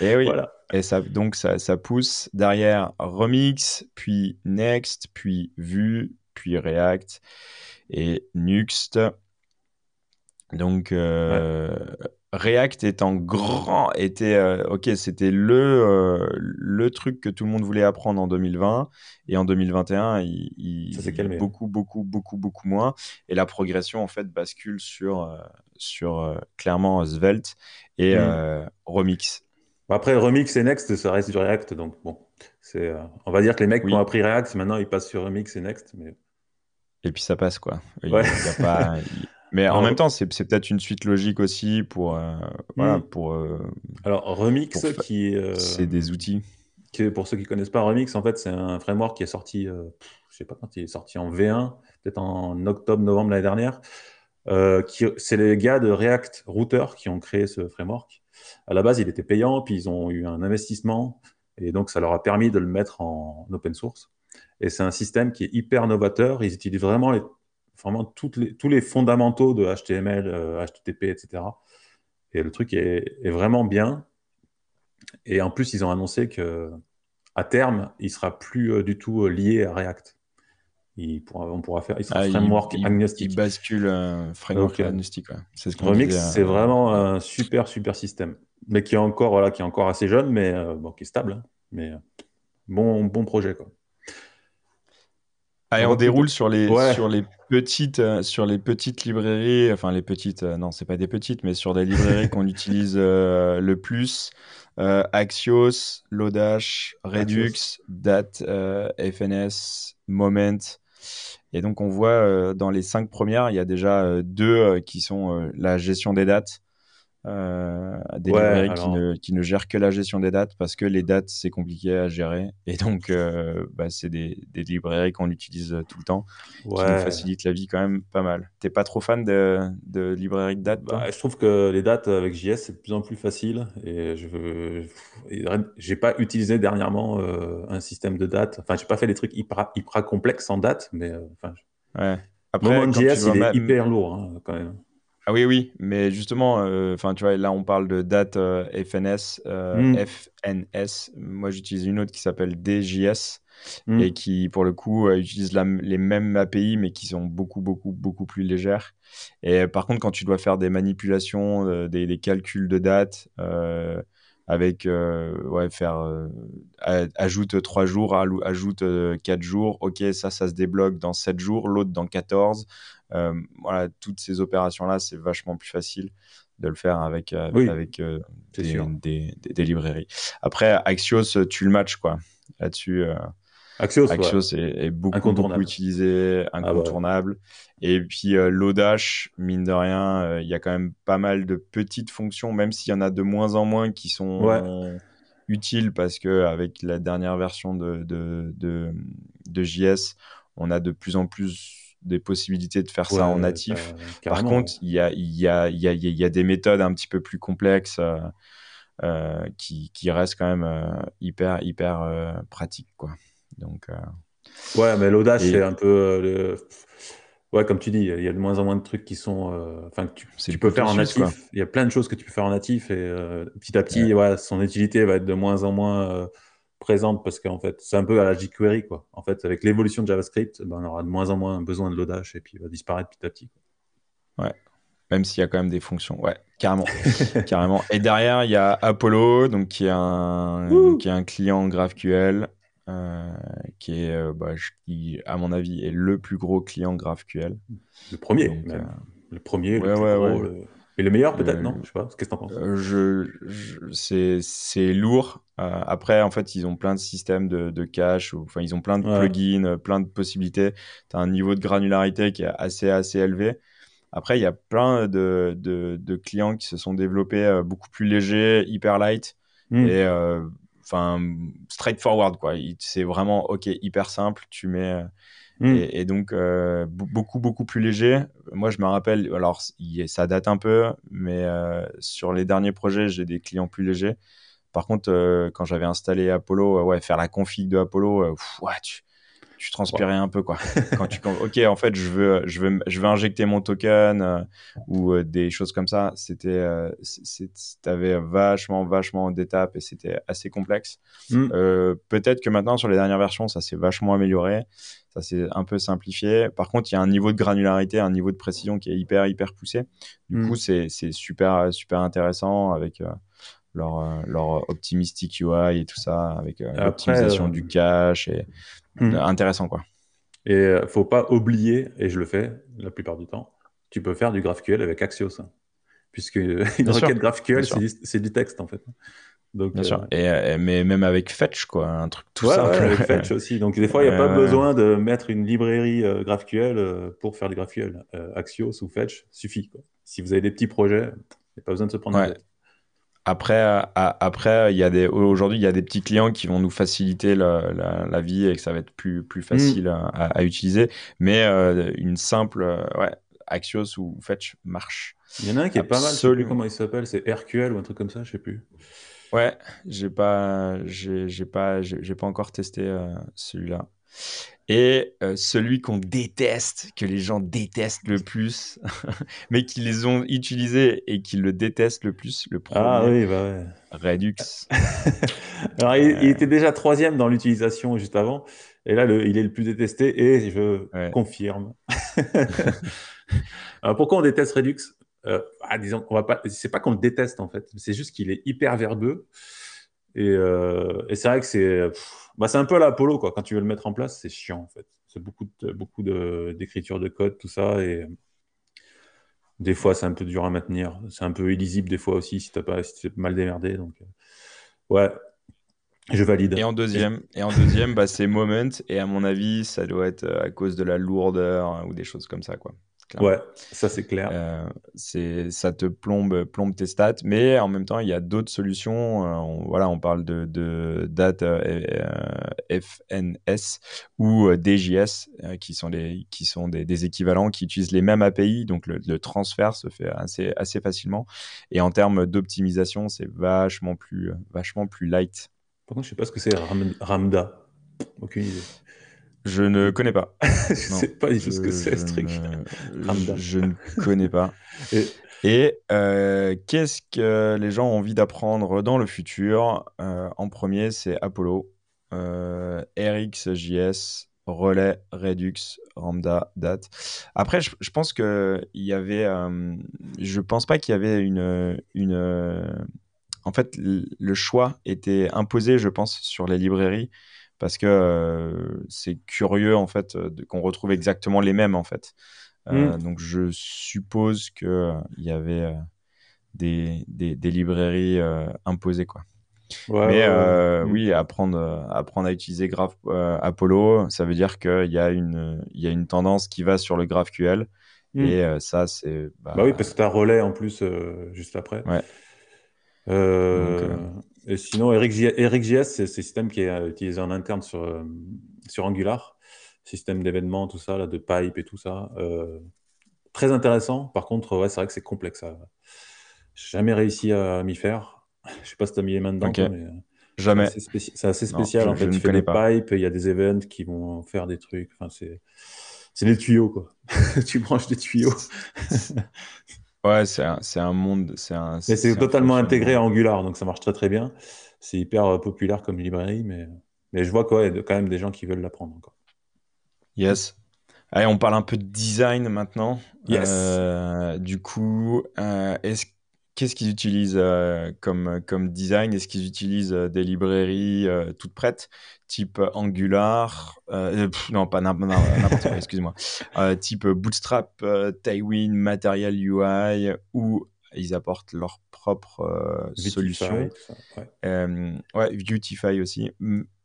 Speaker 2: et *laughs* oui. Et ça, donc ça, ça, pousse derrière Remix, puis Next, puis Vue, puis React et Nuxt. Donc, euh, React étant grand, était euh, ok, c'était le euh, le truc que tout le monde voulait apprendre en 2020 et en 2021, il, il
Speaker 1: ça calmé.
Speaker 2: beaucoup beaucoup beaucoup beaucoup moins et la progression en fait bascule sur euh, sur clairement Svelte et mm. Remix.
Speaker 1: Après Remix et Next, ça reste du React, donc bon, c'est on va dire que les mecs qui ont appris React, maintenant ils passent sur Remix et Next, mais
Speaker 2: et puis ça passe quoi. Il, ouais. a pas, *laughs* Mais en même temps, c'est peut-être une suite logique aussi pour. Euh, voilà, hmm. pour euh,
Speaker 1: Alors, Remix, qui.
Speaker 2: Euh, c'est des outils.
Speaker 1: Qui, pour ceux qui ne connaissent pas Remix, en fait, c'est un framework qui est sorti, je ne sais pas quand il est sorti, en V1, peut-être en octobre, novembre l'année dernière. c'est les gars de React Router qui ont créé ce framework. À la base, il était payant, puis ils ont eu un investissement, et donc ça leur a permis de le mettre en open source. Et c'est un système qui est hyper novateur. Ils utilisent vraiment les vraiment toutes les, tous les fondamentaux de HTML, HTTP, etc. Et le truc est, vraiment bien. Et en plus, ils ont annoncé que à terme, il sera plus euh, du tout euh, lié à React. Il pourra, on pourra faire, il sera ah, framework agnostique.
Speaker 2: Il bascule framework agnostique.
Speaker 1: C'est ce Remix, c'est vraiment un super super système, mais qui est encore voilà, qui est encore assez jeune, mais euh, bon, qui est stable. Hein. mais bon bon projet quoi.
Speaker 2: Allez, on déroule sur les, sur les petites, euh, sur les petites librairies, enfin les petites, euh, non, c'est pas des petites, mais sur des librairies qu'on *laughs* utilise euh, le plus. Axios, Lodash, Redux, Dat, FNS, Moment. Et donc on voit dans les cinq premières, il y a déjà deux qui sont la gestion des dates, euh, des librairies qui, ne, qui, ne, gèrent que la gestion des dates parce que les dates, c'est compliqué à gérer. Et donc, euh, bah, c'est des, des, librairies qu'on utilise euh, tout le temps qui nous facilitent la vie quand même pas mal. T'es pas trop fan de, de librairies de dates
Speaker 1: bah, Je trouve que les dates avec JS, c'est de plus en plus facile. Et je j'ai pas utilisé dernièrement un système de dates. Enfin, j'ai pas fait des trucs hyper, hyper complexes en date, mais enfin.
Speaker 2: Ouais. Après,
Speaker 1: JS, il est hyper lourd hein, quand même.
Speaker 2: Ah oui, oui, mais justement, euh, enfin, tu vois, là, on parle de date euh, FNS, euh, hmm. FNS. Moi, j'utilise une autre qui s'appelle DJS hmm. et qui, pour le coup, utilise les mêmes API, mais qui sont beaucoup, beaucoup, beaucoup plus légères. Et par contre, quand tu dois faire des manipulations, des, des, calculs de date, avec euh, ouais, faire euh, ajoute 3 jours, ajoute 4 euh, jours, ok, ça, ça se débloque dans 7 jours, l'autre dans 14. Voilà, toutes ces opérations-là, c'est vachement plus facile de le faire avec, avec des, des, librairies. Après, Axios, tu le matches, quoi. Là-dessus,
Speaker 1: Axios,
Speaker 2: est, beaucoup, beaucoup, utilisé, ah incontournable. Et puis euh, l'Odash, mine de rien, euh, il y a quand même pas mal de petites fonctions, même s'il y en a de moins en moins qui sont utiles parce que avec la dernière version de, de, de, JS, on a de plus en plus des possibilités de faire ça en natif. Par contre, il y a, y, a, y, a, y a, des méthodes un petit peu plus complexes euh, qui, qui, restent quand même hyper, hyper pratiques. Quoi. Donc, euh,
Speaker 1: ouais, mais l'audace, c'est un peu. Euh, le... Ouais, comme tu dis, il y a de moins en moins de trucs qui sont. Euh, enfin, que tu, peux faire en natif. Il y a plein de choses que tu peux faire en natif et petit à petit, ouais. son utilité va être de moins en moins présente parce qu'en fait, c'est un peu à la jQuery, quoi. En fait, avec l'évolution de JavaScript, ben, on aura de moins en moins besoin de l'audace et puis il va disparaître petit à petit.
Speaker 2: Ouais. Même s'il y a quand même des fonctions. Ouais, carrément. *laughs* carrément. Et derrière, il y a Apollo, donc qui est un, qui est un client GraphQL euh, qui est, euh, bah, qui, à mon avis, est le plus gros client GraphQL.
Speaker 1: Le premier, euh,
Speaker 2: le
Speaker 1: premier, le plus gros, Et le meilleur peut-être, non? Je sais pas. Qu'est-ce que t'en penses?
Speaker 2: je, je c'est lourd. après, en fait, ils ont plein de systèmes de, de cache. Enfin, ils ont plein de plugins, plein de possibilités. Tu as un niveau de granularité qui est assez assez élevé. Après, il y a plein de, de, de, clients qui se sont développés beaucoup plus légers, hyper light. Hmm. Et enfin straightforward quoi. C'est vraiment ok hyper simple. Tu mets euh, hmm. et, donc euh, beaucoup beaucoup plus léger. Moi je me rappelle alors ça date un peu, mais euh, sur les derniers projets j'ai des clients plus légers. Par contre quand j'avais installé Apollo, ouais faire la config de Apollo, ouais, tu, tu transpirais un peu quoi. *laughs* Quand tu ok en fait je veux je veux je veux injecter mon token euh, ou euh, des choses comme ça, c'était euh, t'avais vachement vachement d'étapes et c'était assez complexe. Mm. Peut-être que maintenant sur les dernières versions ça s'est vachement amélioré, ça s'est un peu simplifié. Par contre il y a un niveau de granularité, un niveau de précision qui est hyper hyper poussé. Du mm. coup c'est c'est super super intéressant avec leur, leur optimistic UI et tout ça, avec l'optimisation du cache et Hmm. intéressant quoi.
Speaker 1: Et euh, faut pas oublier, et je le fais la plupart du temps, tu peux faire du GraphQL avec Axios, hein. puisque *laughs* une requête GraphQL c'est du texte en fait.
Speaker 2: Donc, Bien sûr. Euh, et, mais même avec Fetch, quoi, un truc tout.
Speaker 1: Ouais, avec Fetch *laughs* aussi. Donc des fois, il n'y a pas besoin de mettre une librairie euh, GraphQL pour faire du GraphQL. Axios ou Fetch suffit. Quoi. Si vous avez des petits projets, il n'y a pas besoin de se prendre la tête.
Speaker 2: Après, après, il y a des aujourd'hui, il y a des petits clients qui vont nous faciliter la, la, vie et que ça va être plus plus mm. facile à, utiliser. Mais euh, une simple euh, ouais, Axios ou Fetch marche.
Speaker 1: Il y en a un qui est pas mal. Celui comment il s'appelle C'est RQL ou un truc comme ça, je sais plus.
Speaker 2: Ouais, j'ai pas, j'ai pas, j'ai pas encore testé euh, celui-là. Et euh, celui qu'on déteste, que les gens détestent le plus, *laughs* mais qui les ont utilisés et qui le détestent le plus, le premier,
Speaker 1: ah, oui, bah ouais.
Speaker 2: Redux. *laughs*
Speaker 1: Alors, il, était déjà troisième dans l'utilisation juste avant, et là, le, il est le plus détesté, et je confirme. *laughs* Alors, pourquoi on déteste Redux? Euh, ah, Disons, on va pas. C'est pas qu'on le déteste en fait, c'est juste qu'il est hyper verbeux. Et, euh, et c'est vrai que c'est bah, c'est un peu l'Apollo, quoi. Quand tu veux le mettre en place, c'est chiant, en fait. C'est beaucoup de, d'écriture de, code, tout ça. Et des fois, c'est un peu dur à maintenir. C'est un peu illisible, des fois aussi, si tu pas, si mal démerdé. Donc, euh, ouais, je valide.
Speaker 2: Et en deuxième, et en deuxième bah, c'est Moment. Et à mon avis, ça doit être à cause de la lourdeur hein, ou des choses comme ça, quoi.
Speaker 1: Ouais, ça c'est clair.
Speaker 2: Euh, c'est, ça te plombe, plombe tes stats, mais en même temps, il y a d'autres solutions. Euh, on, voilà, on parle de, de data euh, FNS ou DJS, qui sont, les, qui sont des, des, équivalents qui utilisent les mêmes API, donc le, le, transfert se fait assez, assez facilement. Et en termes d'optimisation, c'est vachement plus, vachement plus light.
Speaker 1: Par contre, je sais pas ce que c'est Ramda. Aucune idée. *laughs*
Speaker 2: Je ne connais pas.
Speaker 1: je sais pas du tout ce que c'est ce truc.
Speaker 2: Je, ne connais pas. Et, euh, qu'est-ce que les gens ont envie d'apprendre dans le futur? Euh, En premier, c'est Apollo, euh, RxJS, Relais, Redux, Ramda, Date. Après, je, pense que il y avait, je pense pas qu'il y avait une, une. en fait, le choix était imposé, je pense, sur les librairies parce que euh, c'est curieux en fait qu'on retrouve exactement les mêmes en fait. Euh, mmh. Donc je suppose qu'il euh, il y avait des, des, librairies imposées quoi. Mais mmh. oui, apprendre, apprendre à utiliser Graph, Apollo, ça veut dire qu'il y, a une, il y a une tendance qui va sur le GraphQL. Mmh. Et ça, c'est.
Speaker 1: Bah, bah, oui, parce que tu as relais en plus juste après.
Speaker 2: Ouais.
Speaker 1: Et sinon, EricJS, c'est un système qui est euh, utilisé en interne sur, euh, sur Angular, système d'événements, tout ça, là, de pipe et tout ça. Euh, très intéressant. Par contre, ouais, c'est vrai que c'est complexe. J'ai jamais réussi à m'y faire. Je sais pas si tu as mis les mains dedans, mais
Speaker 2: jamais.
Speaker 1: C'est assez, spécial. en fait, tu fais des pipes, il y a des events qui vont faire des trucs. Enfin, c'est c'est des tuyaux, quoi. *laughs* tu branches des tuyaux. *laughs*
Speaker 2: Ouais, c'est un, un, monde. C'est un,
Speaker 1: mais c'est totalement intégré à Angular, donc ça marche très très bien. C'est hyper euh, populaire comme librairie, mais, mais je vois quoi, il y a quand même des gens qui veulent l'apprendre encore.
Speaker 2: Yes. Allez, on parle un peu de design maintenant. Yes. Euh, du coup, euh, est-ce qu'est-ce qu'ils utilisent euh, comme, comme design? Est-ce qu'ils utilisent euh, des librairies euh, toutes prêtes, type Angular Non, pas n'importe quoi, excuse-moi. *laughs* type Bootstrap, Tailwind, Material UI ou ils apportent leur propre solution. Ouais. ouais, Beautify aussi.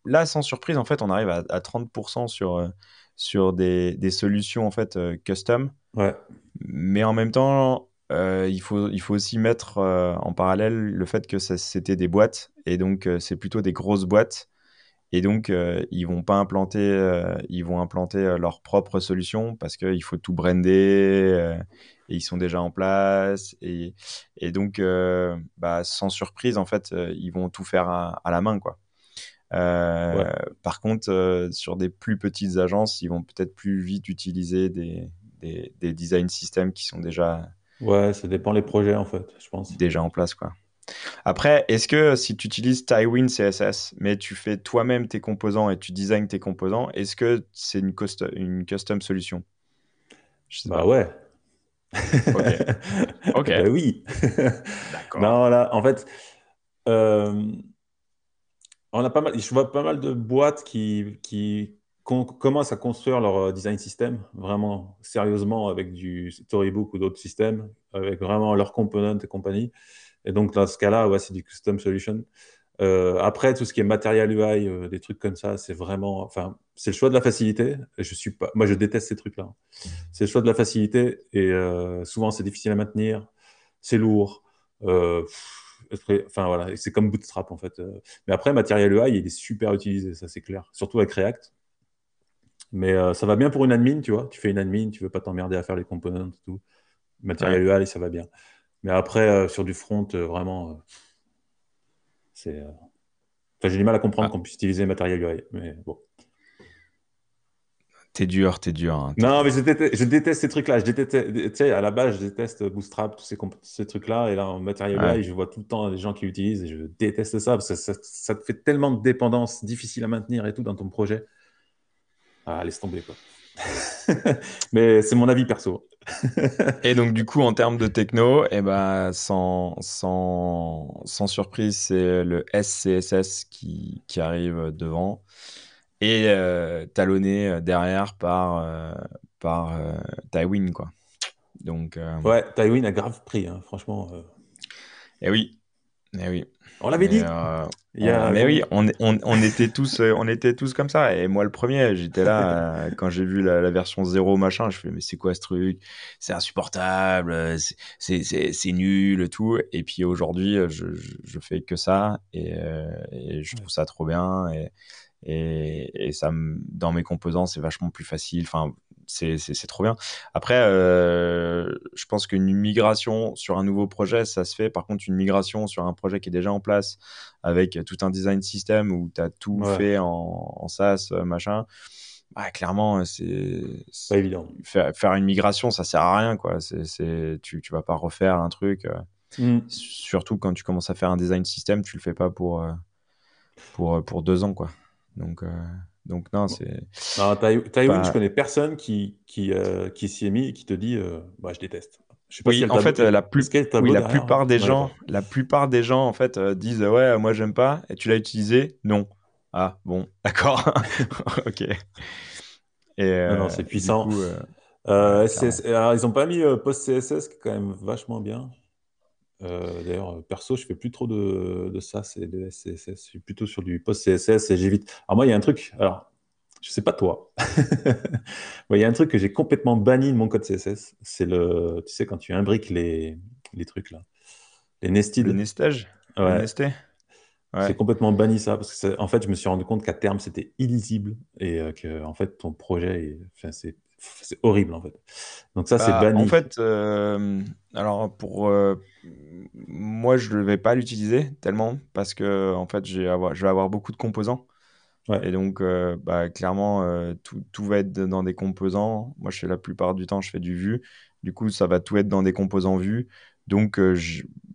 Speaker 2: Là, sans surprise, en fait, on arrive à, 30% sur, sur des, des, solutions en fait custom.
Speaker 1: Ouais.
Speaker 2: Mais en même temps, il, faut, il faut aussi mettre en parallèle le fait que c'était des boîtes et donc c'est plutôt des grosses boîtes et donc, euh, ils vont pas implanter, euh, ils vont implanter euh, leur propre solution parce qu'il faut tout brander et ils sont déjà en place. Et, et donc, bah, sans surprise, en fait, ils vont tout faire à, la main, quoi. Par contre, sur des plus petites agences, ils vont peut-être plus vite utiliser des, des, des design systems qui sont déjà.
Speaker 1: Ouais, ça dépend les projets, en fait, je pense.
Speaker 2: Déjà en place, quoi. Après, est-ce que si tu utilises Tywin CSS, mais tu fais toi-même tes composants et tu designs tes composants, est-ce que c'est une, une custom solution?
Speaker 1: Bah ouais.
Speaker 2: ok. *laughs* ok.
Speaker 1: Bah oui. D'accord. non, là, en fait, euh, on a pas mal, je vois pas mal de boîtes qui, qui commencent à construire leur euh, design system vraiment sérieusement avec du Storybook ou d'autres systèmes, avec vraiment leurs components et compagnie. Et donc, dans ce cas-là, ouais, c'est du custom solution. Euh, après, tout ce qui est matériel UI, euh, des trucs comme ça, c'est vraiment, enfin, c'est le choix de la facilité. Je suis pas, moi, je déteste ces trucs-là. C'est le choix de la facilité et souvent, c'est difficile à maintenir, c'est lourd. enfin voilà, c'est comme Bootstrap en fait. Mais après, matériel UI, il est super utilisé, ça c'est clair. Surtout avec React. Mais ça va bien pour une admin, tu vois. Tu fais une admin, tu veux pas t'emmerder à faire les components et tout. Matériel UI, ça va bien. Mais après, euh, sur du front, euh, vraiment, euh, c'est. Enfin, j'ai du mal à comprendre ah. qu'on puisse utiliser matériel UI, mais bon.
Speaker 2: T'es dur, t'es dur. Hein,
Speaker 1: non, mais je déteste, ces trucs-là. Je déteste, tu sais, à la base, je déteste Bootstrap, tous ces, ces trucs-là. Et là, en matériel UI, je vois tout le temps des gens qui l'utilisent et je déteste ça parce que ça, ça, te fait tellement de dépendance difficile à maintenir et tout dans ton projet. Ah, laisse tomber, quoi. *laughs* mais c'est mon avis perso. *laughs*
Speaker 2: et donc, du coup, en termes de techno, eh ben, sans, sans, sans surprise, c'est le SCSS qui, qui arrive devant et euh, talonné euh, derrière par, euh, par Tywin. Quoi. Donc,
Speaker 1: Ouais, Tywin a grave pris, hein, franchement.
Speaker 2: Et eh oui. Eh oui.
Speaker 1: On l'avait dit.
Speaker 2: Euh, mais oui, on, on, était tous, euh, on était tous comme ça. Et moi, le premier, j'étais là *laughs* euh, quand j'ai vu la, version 0 machin. Je fais, mais c'est quoi ce truc? C'est insupportable, c'est nul, tout. Et puis aujourd'hui, je, je, fais que ça et, et, je trouve ça trop bien. Et, et, et ça, dans mes composants, c'est vachement plus facile. Enfin, c'est trop bien. Après, euh, je pense qu'une migration sur un nouveau projet, ça se fait. Par contre, une migration sur un projet qui est déjà en place avec tout un design system où tu as tout fait en, en, SaaS, machin, bah, clairement, c'est
Speaker 1: pas évident.
Speaker 2: Faire, faire, une migration, ça sert à rien. Quoi. c'est tu, tu vas pas refaire un truc. Euh, mm. Surtout quand tu commences à faire un design system, tu le fais pas pour, euh, pour, pour deux ans. Quoi. Donc. Donc non, c'est.
Speaker 1: Taïwan, je connais personne qui, qui, euh, qui s'y est mis et qui te dit euh, bah, je déteste.
Speaker 2: Je sais pas oui, en fait, la, plus... oui, la plupart des gens, la plupart des gens en fait euh, disent ouais, moi j'aime pas. Et tu l'as utilisé? Non. Ah bon, *laughs* d'accord. *laughs* ok.
Speaker 1: Et, non, non c'est puissant. alors, ils ont pas mis Post CSS qui est quand même vachement bien. D'ailleurs, perso, je fais plus trop de, de ça, c'est de SCSS. Je suis plutôt sur du post CSS et j'évite. Alors moi, il y a un truc. Alors, je sais pas toi. *laughs* Il y a un truc que j'ai complètement banni de mon code CSS. C'est le, tu sais, quand tu imbriques les, les trucs là, les nested.
Speaker 2: Le nestage?
Speaker 1: Ouais. Ouais. C'est complètement banni ça parce que en fait, je me suis rendu compte qu'à terme, c'était illisible et que en fait, ton projet, enfin, c'est c'est horrible en fait. Donc ça, c'est bah, banni.
Speaker 2: En fait, euh, alors pour euh, moi, je ne vais pas l'utiliser tellement parce que en fait, je vais avoir beaucoup de composants. Et donc, euh, bah, clairement, tout, tout, va être dans des composants. Moi, je fais la plupart du temps, je fais du vue. Du coup, ça va tout être dans des composants vue. Donc,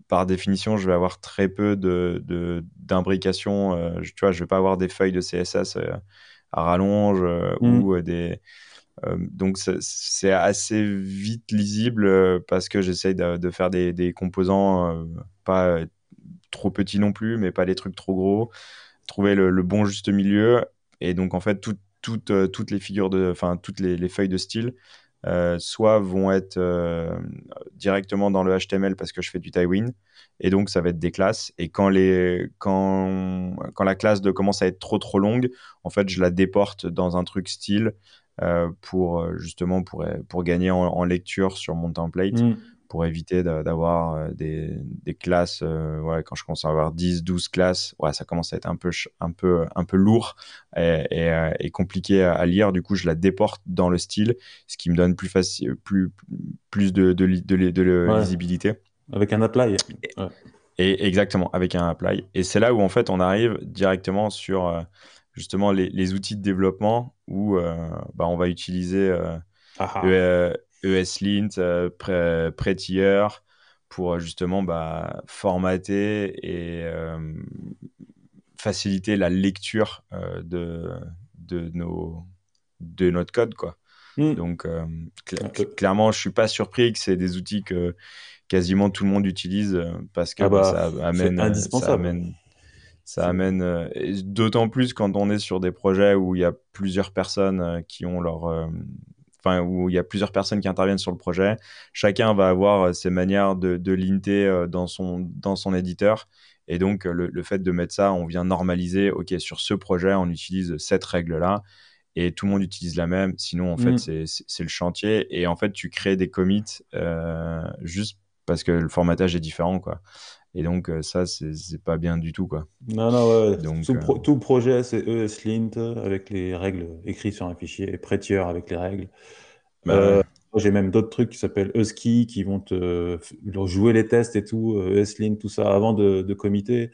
Speaker 2: par définition, je vais avoir très peu de d'imbrication. tu vois, je vais pas avoir des feuilles de CSS à rallonge mmh. ou des donc c'est assez vite lisible euh, parce que j'essaye de, faire des, composants euh, pas trop petits non plus, mais pas des trucs trop gros. Trouver le, bon juste milieu. Et donc en fait, toutes les figures de, enfin toutes les, feuilles de style soit vont être directement dans le HTML parce que je fais du Tailwind, et donc ça va être des classes. Et quand, les, quand, la classe commence à être trop trop longue, en fait, je la déporte dans un truc style pour justement pour, pour gagner en, lecture sur mon template. Mmh pour éviter d'avoir euh, des, des, classes. Euh, ouais, quand je commence à avoir 10, 12 classes, ouais, ça commence à être un peu, un peu, un peu lourd et, et, euh, et, compliqué à, lire. Du coup, je la déporte dans le style, ce qui me donne plus, facile, plus, plus de, de, de, de lisibilité.
Speaker 1: Avec un apply.
Speaker 2: Et exactement, avec un apply. Et c'est là où en fait on arrive directement sur justement les, les, outils de développement où bah, on va utiliser euh, ah ah. ESLint, euh, Prettier, pour euh, justement bah, formater et euh, faciliter la lecture de, de, nos, de notre code. Quoi. Hmm. Donc, clairement, je suis pas surpris que c'est des outils que quasiment tout le monde utilise parce que ah bah, ça amène, ça amène, ça amène d'autant plus quand on est sur des projets où il y a plusieurs personnes qui ont leur où il y a plusieurs personnes qui interviennent sur le projet. Chacun va avoir euh, ses manières de, de linter euh, dans son, dans son éditeur. Et donc, le, le, fait de mettre ça, on vient normaliser, OK, sur ce projet, on utilise cette règle-là et tout le monde utilise la même. Sinon, en fait, mm. c'est le chantier. Et en fait, tu crées des commits euh, juste parce que le formatage est différent, quoi. Et donc, euh, ça, c'est pas bien du tout, quoi.
Speaker 1: Non, non, ouais. Donc, tout, projet, c'est ESLint avec les règles écrites sur un fichier et Prettier avec les règles. Bah euh, j'ai même d'autres trucs qui s'appellent Husky qui vont te jouer les tests et tout, ESLint, tout ça, avant de, de committer.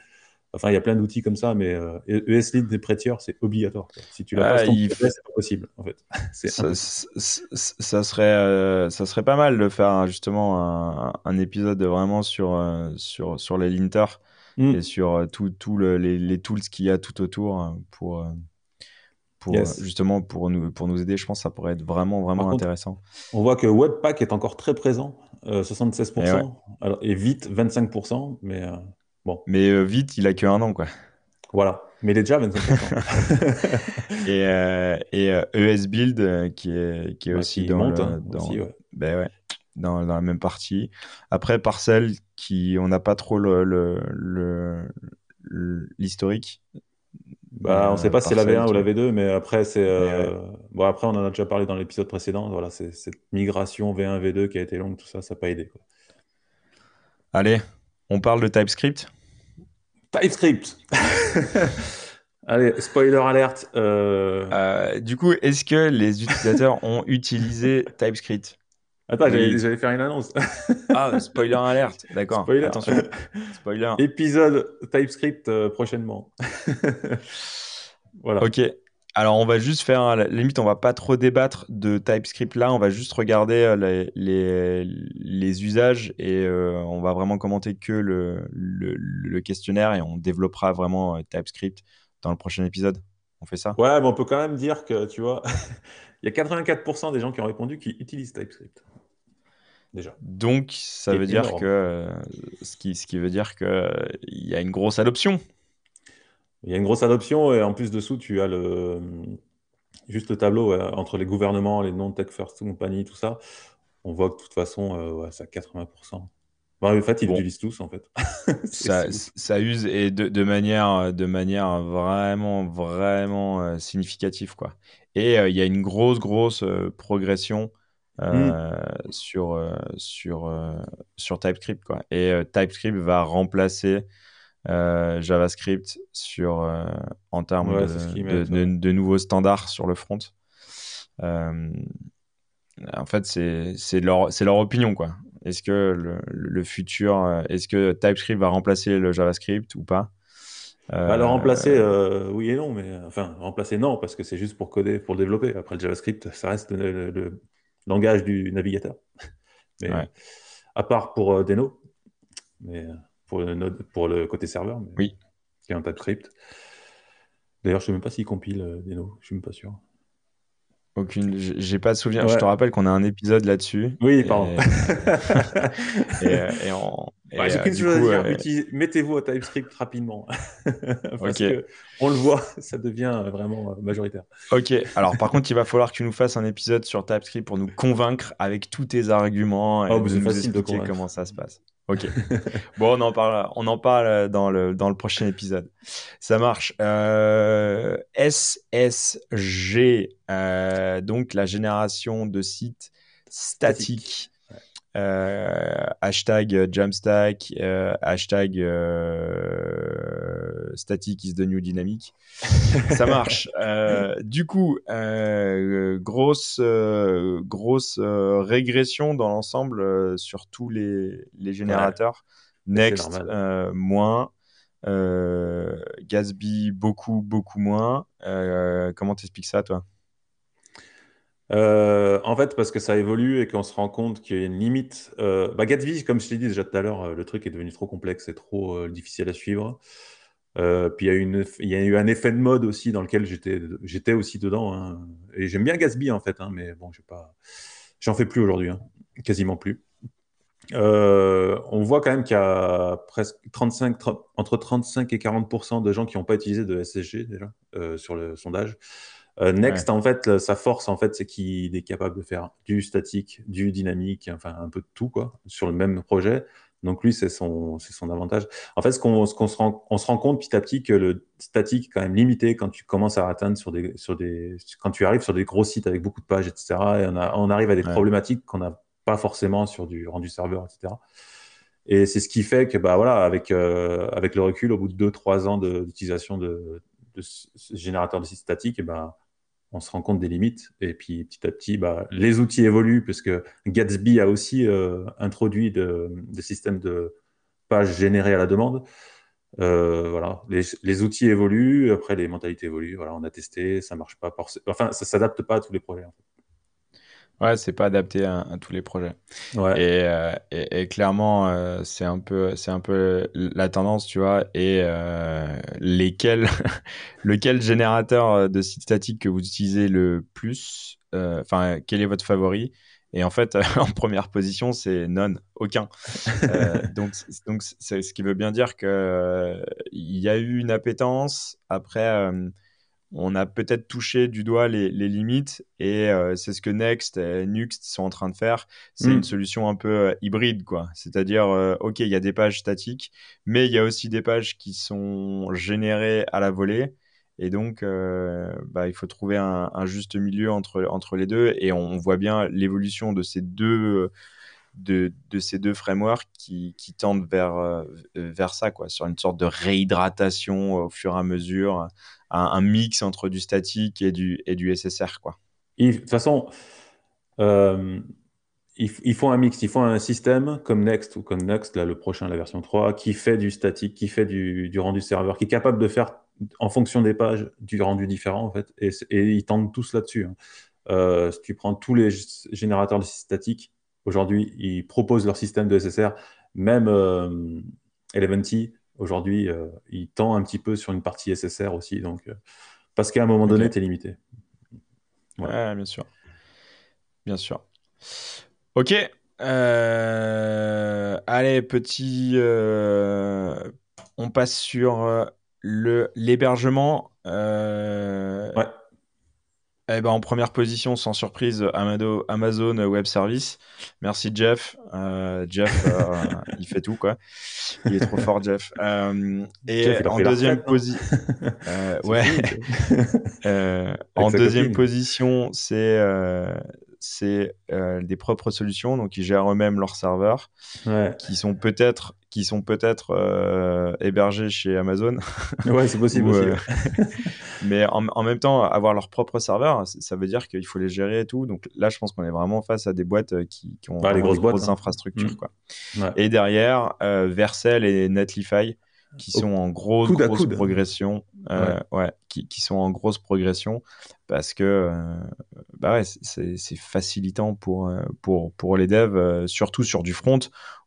Speaker 1: Enfin, il y a plein d'outils comme ça, mais euh, ESLint des prêteurs, c'est obligatoire. Si tu l'as pas, c'est pas possible, en fait. *laughs*
Speaker 2: ça, ça, serait, euh, ça serait pas mal de faire justement un, épisode vraiment sur, euh, sur, sur les linters hmm. et sur tout, tout les, les, tools qu'il y a tout autour pour, pour justement pour nous, pour nous aider. Je pense que ça pourrait être vraiment, vraiment intéressant.
Speaker 1: on voit que Webpack est encore très présent, 76%, et, Alors, et vite 25%, mais Bon.
Speaker 2: Mais euh, vite, il a que un an, quoi.
Speaker 1: Voilà. Mais il est déjà 25 *laughs*
Speaker 2: et euh, et euh, ES Build, qui est, qui est aussi, dans, le, hein, dans, ben ouais, dans, dans, la même partie. Après, Parcel, qui, on n'a pas trop l'historique. Le, l'historique
Speaker 1: bah, on ne sait pas si c'est la V1 ou la V2, mais après, c'est, bon, après, on en a déjà parlé dans l'épisode précédent. Voilà, c'est cette migration V1, V2 qui a été longue, tout ça, ça n'a pas aidé. Quoi.
Speaker 2: Allez, on parle de TypeScript?
Speaker 1: TypeScript *laughs* Allez, spoiler alert.
Speaker 2: Euh, euh, du coup, est-ce que les utilisateurs *laughs* ont utilisé TypeScript?
Speaker 1: Attends, j'allais faire une annonce. *laughs*
Speaker 2: ah, spoiler alert, d'accord. Spoiler. Attention.
Speaker 1: Spoiler. Épisode TypeScript euh, prochainement.
Speaker 2: voilà. Ok. Alors, on va juste faire, à la limite, on va pas trop débattre de TypeScript là, on va juste regarder euh, les, les, usages et euh, on va vraiment commenter que le, le, questionnaire et on développera vraiment euh, TypeScript dans le prochain épisode. On fait ça?
Speaker 1: Ouais, mais on peut quand même dire que, tu vois, *laughs* il y a 84% des gens qui ont répondu qui utilisent TypeScript. Déjà.
Speaker 2: Donc, ça veut dire que, ce, qui, ce qui veut dire qu'il y a une grosse adoption.
Speaker 1: Il y a une grosse adoption et en plus dessous, tu as le, juste le tableau entre les gouvernements, les non-tech first companies, tout ça. On voit que de toute façon, euh, ouais, c'est à 80%. en fait, ils utilisent tous, en fait. *laughs*
Speaker 2: ça, ça, use et de, de, manière, de manière vraiment, vraiment euh, significative. Quoi. Et euh, il y a une grosse, grosse progression mmh. sur, sur, sur TypeScript. Quoi. Et TypeScript va remplacer euh, JavaScript sur, euh, en termes de, de, nouveaux standards sur le front. Euh, en fait, c'est leur, leur opinion. quoi. Est-ce que le, le futur, est-ce que TypeScript va remplacer le JavaScript ou pas?
Speaker 1: Bah, le remplacer, oui et non, mais enfin, remplacer non, parce que c'est juste pour coder, pour développer. Après, le JavaScript, ça reste le, langage du navigateur. *laughs* Mais, À part pour Deno. Mais pour le, pour le côté serveur, mais
Speaker 2: oui.
Speaker 1: qui est un TypeScript. D'ailleurs, je ne sais même pas s'il compile euh, Deno, je ne suis même pas sûr.
Speaker 2: Aucune, j'ai pas de souvenir. Je te rappelle qu'on a un épisode là-dessus.
Speaker 1: Oui, pardon.
Speaker 2: Et, *laughs* et,
Speaker 1: J'ai qu'une chose à dire, mettez-vous à TypeScript rapidement. *laughs* Parce que on le voit, ça devient vraiment majoritaire.
Speaker 2: Ok, alors par contre, il va falloir que tu nous fasses un épisode sur TypeScript pour nous convaincre avec tous tes arguments et oh, nous, nous expliquer comment ça se passe. Ok. bon, on en parle, on en parle dans le, dans le prochain épisode. Ça marche. Euh, SSG, euh, donc la génération de sites statiques. Euh, hashtag Jamstack, euh, hashtag euh, static is the new dynamic. *laughs* Ça marche. du coup, grosse, grosse régression dans l'ensemble sur tous les, les générateurs. Next, moins. Gatsby, beaucoup, beaucoup moins. comment t'expliques ça, toi?
Speaker 1: Euh, en fait, parce que ça évolue et qu'on se rend compte qu'il y a une limite. Euh, bah, Gatsby, comme je t'ai dit déjà tout à l'heure, euh, le truc est devenu trop complexe et trop difficile à suivre. puis il y, a eu un effet de mode aussi dans lequel j'étais, aussi dedans. Hein. Et j'aime bien Gatsby en fait, hein, mais bon, pas, j'en fais plus aujourd'hui, hein. quasiment plus. on voit quand même qu'il y a presque 35, entre 35 et 40% de gens qui n'ont pas utilisé de SSG déjà sur le sondage. Euh, Next, en fait, sa force, en fait, c'est qu'il est capable de faire du statique, du dynamique, enfin un peu de tout, quoi, sur le même projet. Donc lui, c'est son, c'est son avantage. En fait, ce qu'on, ce qu'on se rend, on se rend compte petit à petit que le statique est quand même limité quand tu commences à atteindre sur des, sur des, quand tu arrives sur des gros sites avec beaucoup de pages, etc. Et on, a, on arrive à des problématiques qu'on n'a pas forcément sur du rendu serveur, etc. Et c'est ce qui fait que, bah voilà, avec, euh, avec le recul, au bout de 2-3 ans d'utilisation de, de, ce générateur de sites statiques, et ben, on se rend compte des limites. Et puis petit à petit, bah, les outils évoluent, puisque Gatsby a aussi euh, introduit des systèmes de pages générées à la demande. Euh, voilà, les, outils évoluent, après les mentalités évoluent. Voilà, on a testé, ça marche pas. Enfin, ça s'adapte pas à tous les projets.
Speaker 2: Ouais, c'est pas adapté à, tous les projets. Euh, et, clairement, euh, c'est un peu, c'est un peu la tendance, tu vois. Et euh, lesquels, *laughs* lequel générateur de site statique que vous utilisez le plus Enfin, quel est votre favori? Et en fait, *laughs* en première position, c'est non, aucun. *laughs* donc, donc, c'est ce qui veut bien dire que il y a eu une appétence. Après on a peut-être touché du doigt les, limites et euh, c'est ce que Next et Nuxt sont en train de faire. C'est mm. une solution un peu euh, hybride, quoi. C'est-à-dire, euh, OK, il y a des pages statiques, mais il y a aussi des pages qui sont générées à la volée. Et donc, bah, il faut trouver un, juste milieu entre, entre les deux. Et on voit bien l'évolution de ces deux de, ces deux frameworks qui, tendent vers, vers ça, quoi, sur une sorte de réhydratation au fur et à mesure, un, mix entre du statique et du, et du SSR. Quoi.
Speaker 1: de toute façon, euh, il, faut un mix, il faut un système comme Next ou comme Next, là, le prochain, la version 3, qui fait du statique, qui fait du, rendu serveur, qui est capable de faire en fonction des pages du rendu différent en fait, et, ils tendent tous là-dessus. Hein. Euh, si tu prends tous les générateurs de statiques, aujourd'hui, ils proposent leur système de SSR, même euh, Eleventy, Aujourd'hui, euh, il tend un petit peu sur une partie SSR aussi, donc euh, parce qu'à un moment donné, tu es limité.
Speaker 2: Ouais. bien sûr. Bien sûr. Ok. Allez, petit. On passe sur le l'hébergement. ouais. Eh ben, en première position, sans surprise, Amazon Web Service. Merci Jeff. Euh, Jeff, euh, *laughs* il fait tout quoi. Il est trop fort Jeff. Euh, et en deuxième position, *laughs* ouais. *laughs* en deuxième position, c'est c'est des propres solutions, donc ils gèrent eux-mêmes leurs serveurs, qui sont peut-être qui sont peut-être euh, hébergés chez Amazon. *laughs*
Speaker 1: ouais, c'est possible aussi. Euh, *laughs* *laughs*
Speaker 2: mais en, même temps, avoir leur propre serveur, ça veut dire qu'il faut les gérer et tout. Donc là, je pense qu'on est vraiment face à des boîtes qui, ont
Speaker 1: bah, des grosses, boîtes,
Speaker 2: hein. infrastructures. Mm. Quoi. Et derrière, Vercel et Netlify qui sont en grosse, grosse progression. Euh, ouais. qui, qui, sont en grosse progression parce que euh, bah ouais, c'est facilitant pour, euh, pour, pour les devs, surtout sur du front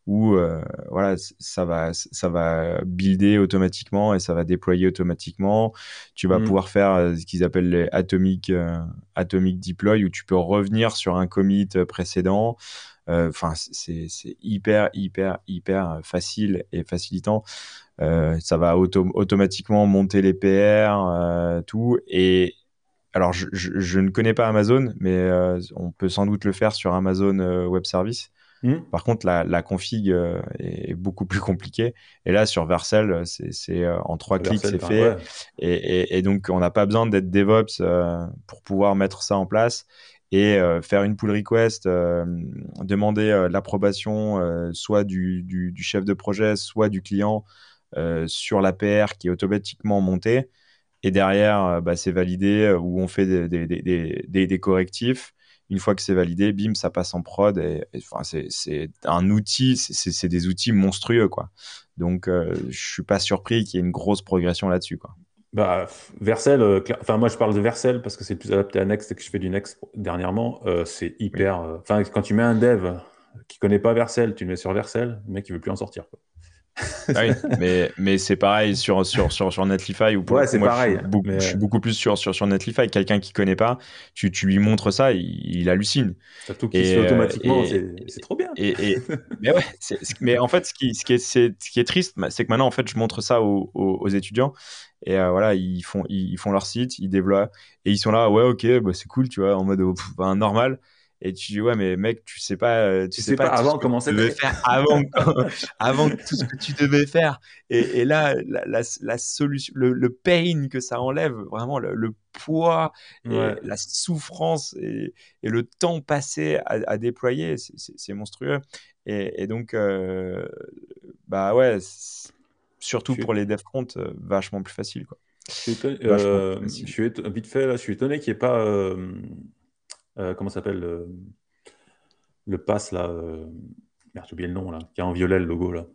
Speaker 2: où voilà, ça va, ça va builder automatiquement et ça va déployer automatiquement. Tu vas mmh. pouvoir faire ce qu'ils appellent les atomic, atomic deploy, où tu peux revenir sur un commit précédent. Enfin, c'est hyper, hyper, hyper facile et facilitant. ça va automatiquement monter les PR, tout. Et alors, je, je, ne connais pas Amazon, mais on peut sans doute le faire sur Amazon Web Service. Hmm. Par contre, la, la config euh, est beaucoup *laughs* plus compliquée. Et là, sur Vercel, c'est euh, en trois clics, c'est fait. Et, et, et, donc, on n'a pas besoin d'être DevOps euh, pour pouvoir mettre ça en place et faire une pull request, demander l'approbation soit du, du, du, chef de projet, soit du client sur la PR qui est automatiquement montée. Et derrière, bah, c'est validé où on fait des, des, des, des correctifs une fois que c'est validé, bim, ça passe en prod. Et, enfin, c'est un outil, c'est des outils monstrueux, quoi. Donc, euh, je suis pas surpris qu'il y ait une grosse progression là-dessus, quoi.
Speaker 1: Bah, Vercel, euh, enfin, moi je parle de Vercel parce que c'est plus adapté à Next et que je fais du Next dernièrement. Euh, c'est hyper. Enfin, quand tu mets un dev qui connaît pas Vercel, tu le mets sur Vercel, le mec il veut plus en sortir. Quoi.
Speaker 2: Ah oui, *laughs* mais, mais c'est pareil sur, sur, sur, sur Netlify. Ou
Speaker 1: ouais, c'est pareil.
Speaker 2: Je suis, beaucoup, plus sur, sur, sur Netlify. Quelqu'un qui connaît pas, tu, tu lui montres ça, il, hallucine.
Speaker 1: Surtout qu'il se fait automatiquement, c'est trop bien.
Speaker 2: Et, mais, ouais, mais en fait, ce qui, ce qui, est, ce qui est triste, c'est que maintenant, en fait, je montre ça aux, aux, étudiants. Et euh, voilà, ils font, ils, font leur site, ils développent. Et ils sont là, ouais, ok, bah, c'est cool, tu vois, en mode bah, normal et tu dis ouais mais mec tu sais pas euh,
Speaker 1: tu, sais, pas, avant comment
Speaker 2: tu devais faire avant *laughs* avant tout ce que tu devais faire. Et, et là la, la, solution le, le, pain que ça enlève vraiment le, poids la souffrance et, et, le temps passé à, à déployer c'est monstrueux. Et, et donc euh, bah ouais surtout pour les dev front euh, vachement plus facile quoi.
Speaker 1: Je suis, étonné, euh, je suis vite fait là je suis étonné qu'il n'y ait pas euh, comment s'appelle le, le pass là euh, Merde, j'ai oublié le nom là, qui a en violet le logo là.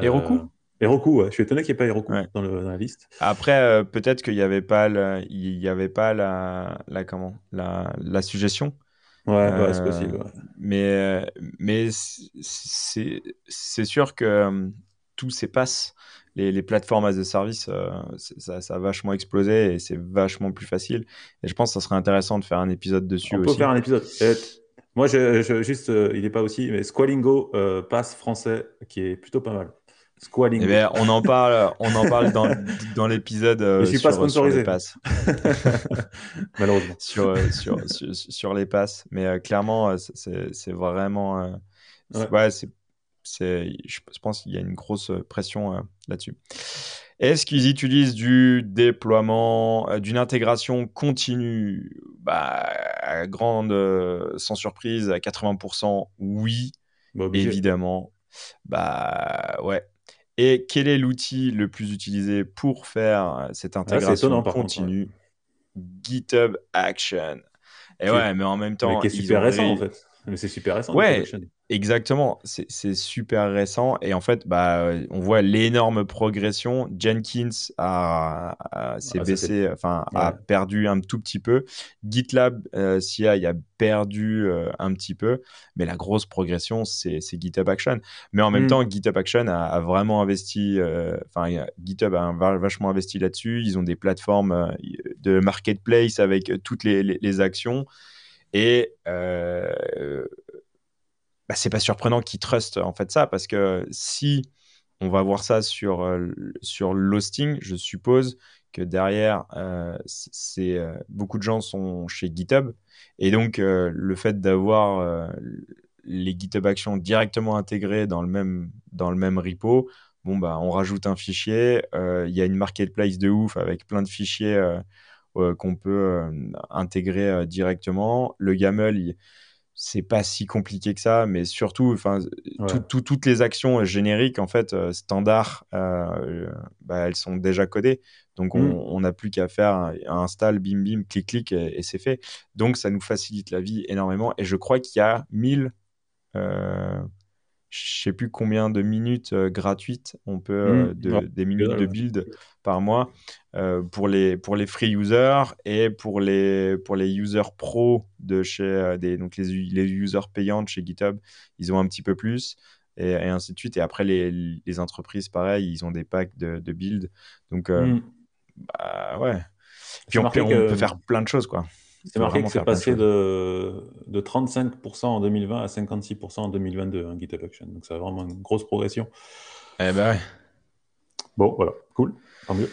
Speaker 2: Heroku
Speaker 1: euh, Heroku, ouais. je suis étonné qu'il n'y ait pas Heroku dans, la liste.
Speaker 2: Après, peut-être qu'il n'y avait pas, il y avait pas la, la, comment, la, la suggestion.
Speaker 1: Ouais, c'est possible.
Speaker 2: Mais, mais c'est sûr que tous ces passes les, plateformes as a service, euh, ça, a vachement explosé et c'est vachement plus facile. Et je pense que ça serait intéressant de faire un épisode dessus
Speaker 1: On
Speaker 2: aussi.
Speaker 1: peut faire un épisode. moi, je, juste, euh, il n'est pas aussi, mais Squalingo euh, passe français qui est plutôt pas mal.
Speaker 2: Squalingo. Eh ben, on en parle, on en parle dans, dans l'épisode.
Speaker 1: je suis pas sponsorisé.
Speaker 2: les passes. *laughs*
Speaker 1: Malheureusement.
Speaker 2: sur, sur, sur, les passes. Mais clairement, c'est vraiment. ouais c'est je pense qu'il y a une grosse euh, pression euh, là-dessus. Est-ce qu'ils utilisent du déploiement, euh, d'une intégration continue? Bah, Grande, sans surprise, à 80%, oui, bah, évidemment. Bah ouais. Et quel est l'outil le plus utilisé pour faire cette ah, intégration continue? GitHub Action. Et ouais, mais en même temps.
Speaker 1: Mais qui est super récent en fait. Mais c'est super récent.
Speaker 2: Ouais, exactement. C'est super récent. Et en fait, bah, on voit l'énorme progression. Jenkins a, s'est baissé, enfin, a perdu un tout petit peu. GitLab euh, CI a perdu euh, un petit peu. Mais la grosse progression, c'est GitHub Action. Mais en même mm. temps, GitHub Action a, vraiment investi, euh, enfin, GitHub a vachement investi là-dessus. Ils ont des plateformes euh, de marketplace avec toutes les, les, les actions. Et euh, bah, c'est pas surprenant qu'ils trustent en fait ça, parce que si on va voir ça sur, euh, sur l'hosting, je suppose que derrière, euh, c'est beaucoup de gens sont chez GitHub. Et donc, le fait d'avoir les GitHub Actions directement intégrés dans le même, dans le même repo, bon, bah, on rajoute un fichier. Il y a une marketplace de ouf avec plein de fichiers euh, qu'on peut euh, intégrer euh, directement. Le YAML, c'est pas si compliqué que ça, mais surtout, enfin, toutes les actions génériques, en fait, standard, bah, elles sont déjà codées. Donc, on mm. n'a plus qu'à faire un, install, bim, bim, clic, clic, et, c'est fait. Donc, ça nous facilite la vie énormément. Et je crois qu'il y a 1000, je sais plus combien de minutes euh, gratuites on peut euh, mmh. des minutes de build par mois euh, pour les pour les free users et pour les pour les users pro de chez des donc les les users payants de chez GitHub ils ont un petit peu plus et, ainsi de suite. Et après, les, les, entreprises, pareil, ils ont des packs de, de build. Donc, mm. bah, ouais. Puis on, peut faire plein de choses, quoi.
Speaker 1: C'est marqué que c'est passé de, de 35% en 2020 à 56% en 2022, hein, GitHub Action. Donc, c'est vraiment une grosse progression.
Speaker 2: Eh ben ouais.
Speaker 1: Bon, voilà, cool, tant mieux.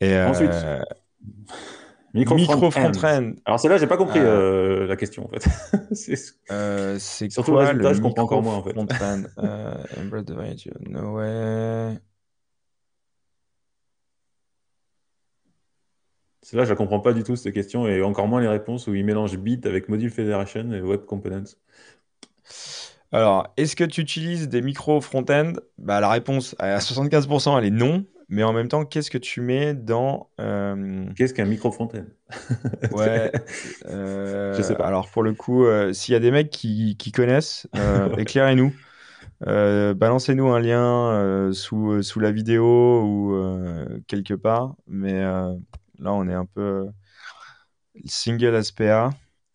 Speaker 2: Et Ensuite, *laughs*
Speaker 1: micro, micro front, end. Alors, c'est là, j'ai pas compris euh, euh, la question en fait. *laughs*
Speaker 2: c'est euh, Surtout quoi, le,
Speaker 1: résultat, je comprends encore moins en fait.
Speaker 2: no way.
Speaker 1: C'est là, je ne comprends pas du tout cette question et encore moins les réponses où il mélange Bit avec Module Federation et Web Components.
Speaker 2: Alors, est-ce que tu utilises des micros front-end? Bah, La réponse à 75%, elle est non. Mais en même temps, qu'est-ce que tu mets dans. Euh,
Speaker 1: qu'est-ce qu'un micro front-end?
Speaker 2: Ouais. *laughs* Euh, je sais pas. Alors, pour le coup, euh, s'il y a des mecs qui, connaissent, *laughs* éclairez-nous. Balancez-nous un lien sous, sous la vidéo ou quelque part. Mais Là, on est un peu euh, single SPA.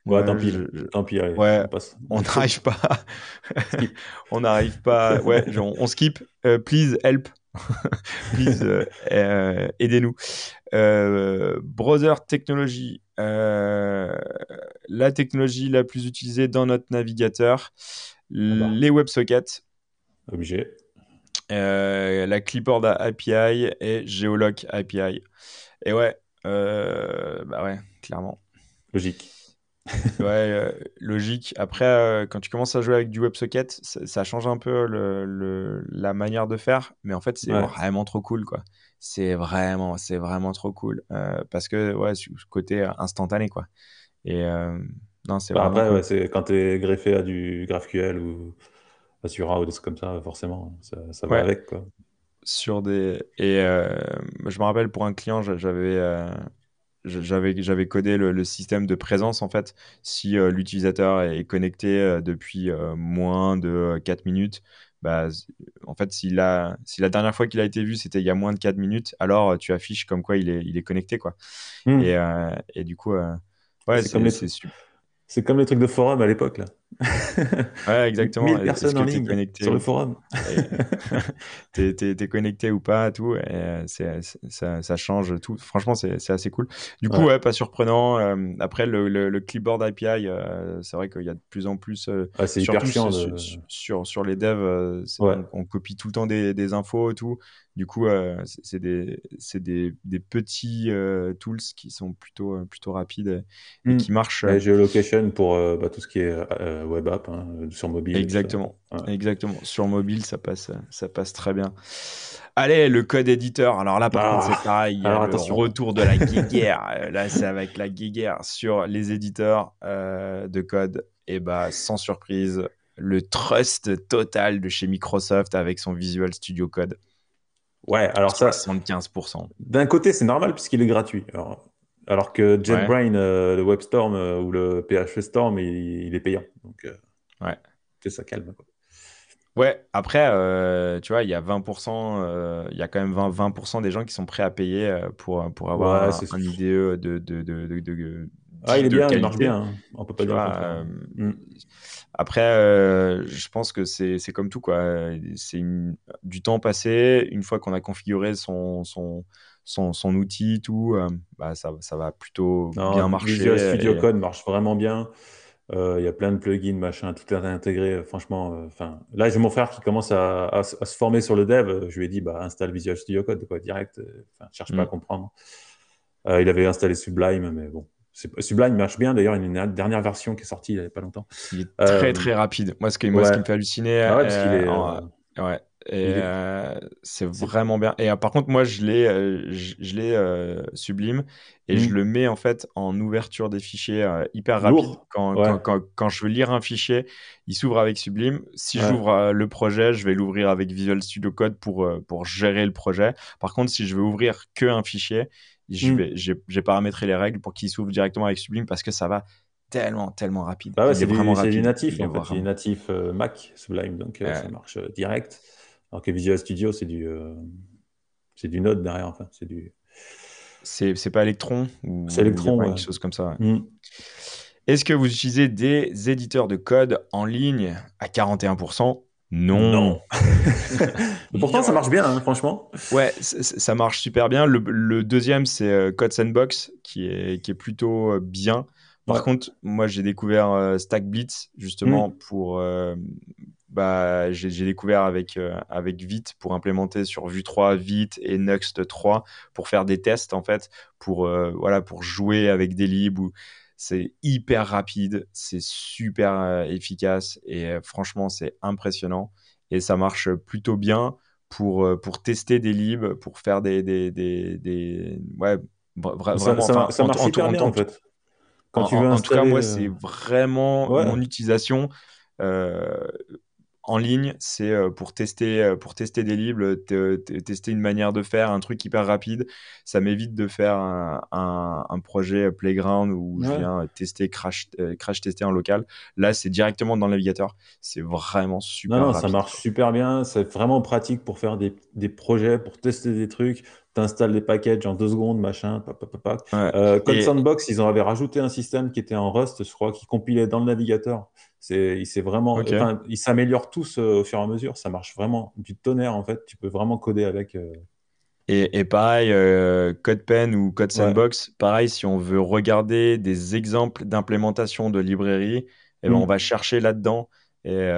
Speaker 1: Ouais, tant pis. tant pis
Speaker 2: ouais, on *laughs* n'arrive pas. *laughs* on n'arrive pas. Ouais, on, skip. Euh, please help. *laughs* please euh, aidez-nous. browser technologie. la technologie la plus utilisée dans notre navigateur. Ah bah. Les WebSockets.
Speaker 1: Obligé.
Speaker 2: la Clipboard API et Geolock API. Et ouais, bah ouais, clairement.
Speaker 1: Logique.
Speaker 2: ouais, euh, logique. Après, euh, quand tu commences à jouer avec du WebSocket, ça, change un peu le, la manière de faire, mais en fait, c'est vraiment trop cool, quoi. C'est vraiment, c'est vraiment trop cool parce que ouais, ce côté instantané, quoi. Et non, c'est
Speaker 1: bah, après, ouais, c'est quand tu es greffé à du GraphQL ou Asura ou des trucs comme ça, forcément, ça, ça va avec, quoi
Speaker 2: sur des et euh, je me rappelle pour un client j'avais euh, j'avais j'avais codé le, système de présence en fait si euh, l'utilisateur est connecté depuis moins de 4 minutes bah, en fait si la si la dernière fois qu'il a été vu c'était il y a moins de 4 minutes alors tu affiches comme quoi il est il est connecté quoi hmm. et, et, du coup ouais c'est
Speaker 1: comme les trucs de forum à l'époque, là.
Speaker 2: Ouais, exactement.
Speaker 1: 1000 personnes en ligne connecté sur le forum. *laughs*
Speaker 2: t'es, es, connecté ou pas, tout. Et euh, ça, ça, change tout. Franchement, c'est, assez cool. Du coup, ouais, pas surprenant. Euh, après, le, le, clipboard API, euh, c'est vrai qu'il y a de plus en plus.
Speaker 1: Ah, c'est hyper chiant.
Speaker 2: Sur, sur, les devs, on, on, copie tout le temps des, des infos et tout. Du coup, euh, c'est des, des, des, petits euh, tools qui sont plutôt, euh, plutôt rapides et, hmm. qui marchent.
Speaker 1: La géolocation pour bah, tout ce qui est web app hein, sur mobile.
Speaker 2: Exactement. Exactement. Sur mobile, ça passe, ça passe très bien. Allez, le code éditeur. Alors là, par ah, contre, c'est pareil. Il y a le retour de la *laughs* guéguerre. là, c'est avec la guéguerre sur les éditeurs de code. Et bah, sans surprise, le trust total de chez Microsoft avec son Visual Studio Code.
Speaker 1: Ouais, alors ça.
Speaker 2: 75%.
Speaker 1: D'un côté, c'est normal puisqu'il est gratuit. Alors, que JetBrain, euh, le WebStorm euh, ou le PHP Storm, il, est payant. Donc, euh,
Speaker 2: ouais.
Speaker 1: C'est ça calme. Quoi.
Speaker 2: Ouais, après, tu vois, il y a 20%, il y a quand même 20%, 20 des gens qui sont prêts à payer pour, pour avoir un, IDE de, de, de, de,
Speaker 1: Ah, il est bien, il marche bien. Hein. On peut pas dire.
Speaker 2: Mm. Après, euh, je pense que c'est comme tout, quoi. C'est du temps passé. Une fois qu'on a configuré son, son, son, son outil, tout, euh, bah, ça, ça, va plutôt bien marcher.
Speaker 1: Visual Studio Code marche vraiment bien. Euh, il y a plein de plugins, machin, tout est intégré. Franchement, enfin, là, j'ai mon frère qui commence à, à, se former sur le dev. Je lui ai dit, bah, installe Visual Studio Code, quoi, direct. Enfin, cherche pas à mm. comprendre. il avait installé Sublime, mais bon, Sublime marche bien. D'ailleurs, il y a une dernière version qui est sortie il n'y a pas longtemps.
Speaker 2: Il est très, euh, très rapide. Moi, ce, qui, moi, ce qui me fait halluciner. Ah ouais, euh, est, ouais. Et euh, c'est vraiment bien. Et par contre, moi, je l'ai, je, l'ai Sublime et je mm. le mets en fait en ouverture des fichiers hyper rapide. Quand, quand, quand, je veux lire un fichier, il s'ouvre avec Sublime. Si j'ouvre le projet, je vais l'ouvrir avec Visual Studio Code pour, pour gérer le projet. Par contre, si je veux ouvrir que un fichier, Mm. J'ai paramétré les règles pour qu'il s'ouvre directement avec Sublime parce que ça va tellement, tellement rapide.
Speaker 1: Bah c'est du, natif, en fait. C'est natif euh, Mac Sublime, donc euh, ça marche euh, direct. Alors que Visual Studio, c'est du, c'est du Node derrière. Enfin, c'est du.
Speaker 2: C'est pas Electron
Speaker 1: C'est Electron,
Speaker 2: quelque chose comme ça. Mm. Est-ce que vous utilisez des éditeurs de code en ligne à 41% Non. *laughs*
Speaker 1: Pourtant, ça marche bien, hein, franchement.
Speaker 2: Ouais, ça marche super bien. Le, deuxième, c'est euh, Code Sandbox, qui est, qui est plutôt euh, bien. Par contre, moi, j'ai découvert euh, Stack Blitz, justement, mm. pour. bah, j'ai découvert avec, avec Vite pour implémenter sur Vue 3, Vite et Next 3 pour faire des tests, en fait, pour, voilà, pour jouer avec des libs ou c'est hyper rapide, c'est super efficace et franchement, c'est impressionnant. Et ça marche plutôt bien pour, pour tester des libs, pour faire des. des, des, Ouais,
Speaker 1: vraiment. Ça, ça, marche hyper bien en fait.
Speaker 2: Quand tu veux en, tout cas, moi, c'est vraiment mon utilisation en ligne, c'est euh, pour tester, euh, pour tester des livres, tester une manière de faire, un truc hyper rapide. Ça m'évite de faire un, projet playground où je viens tester, crash, euh, crash tester en local. Là, c'est directement dans le navigateur. C'est vraiment super. Non, non,
Speaker 1: ça marche super bien. C'est vraiment pratique pour faire des, projets, pour tester des trucs. Tu installes des packages en deux secondes, machin. Code Sandbox, ils en avaient rajouté un système qui était en Rust, je crois, qui compilait dans le navigateur. C'est, il vraiment, ils s'améliorent tous euh, au fur et à mesure. Ça marche vraiment du tonnerre en fait. Tu peux vraiment coder avec. Euh.
Speaker 2: Et, pareil, euh, CodePen ou Code Sandbox, pareil, si on veut regarder des exemples d'implémentation de librairie, eh ben, on mm. va chercher là-dedans. Et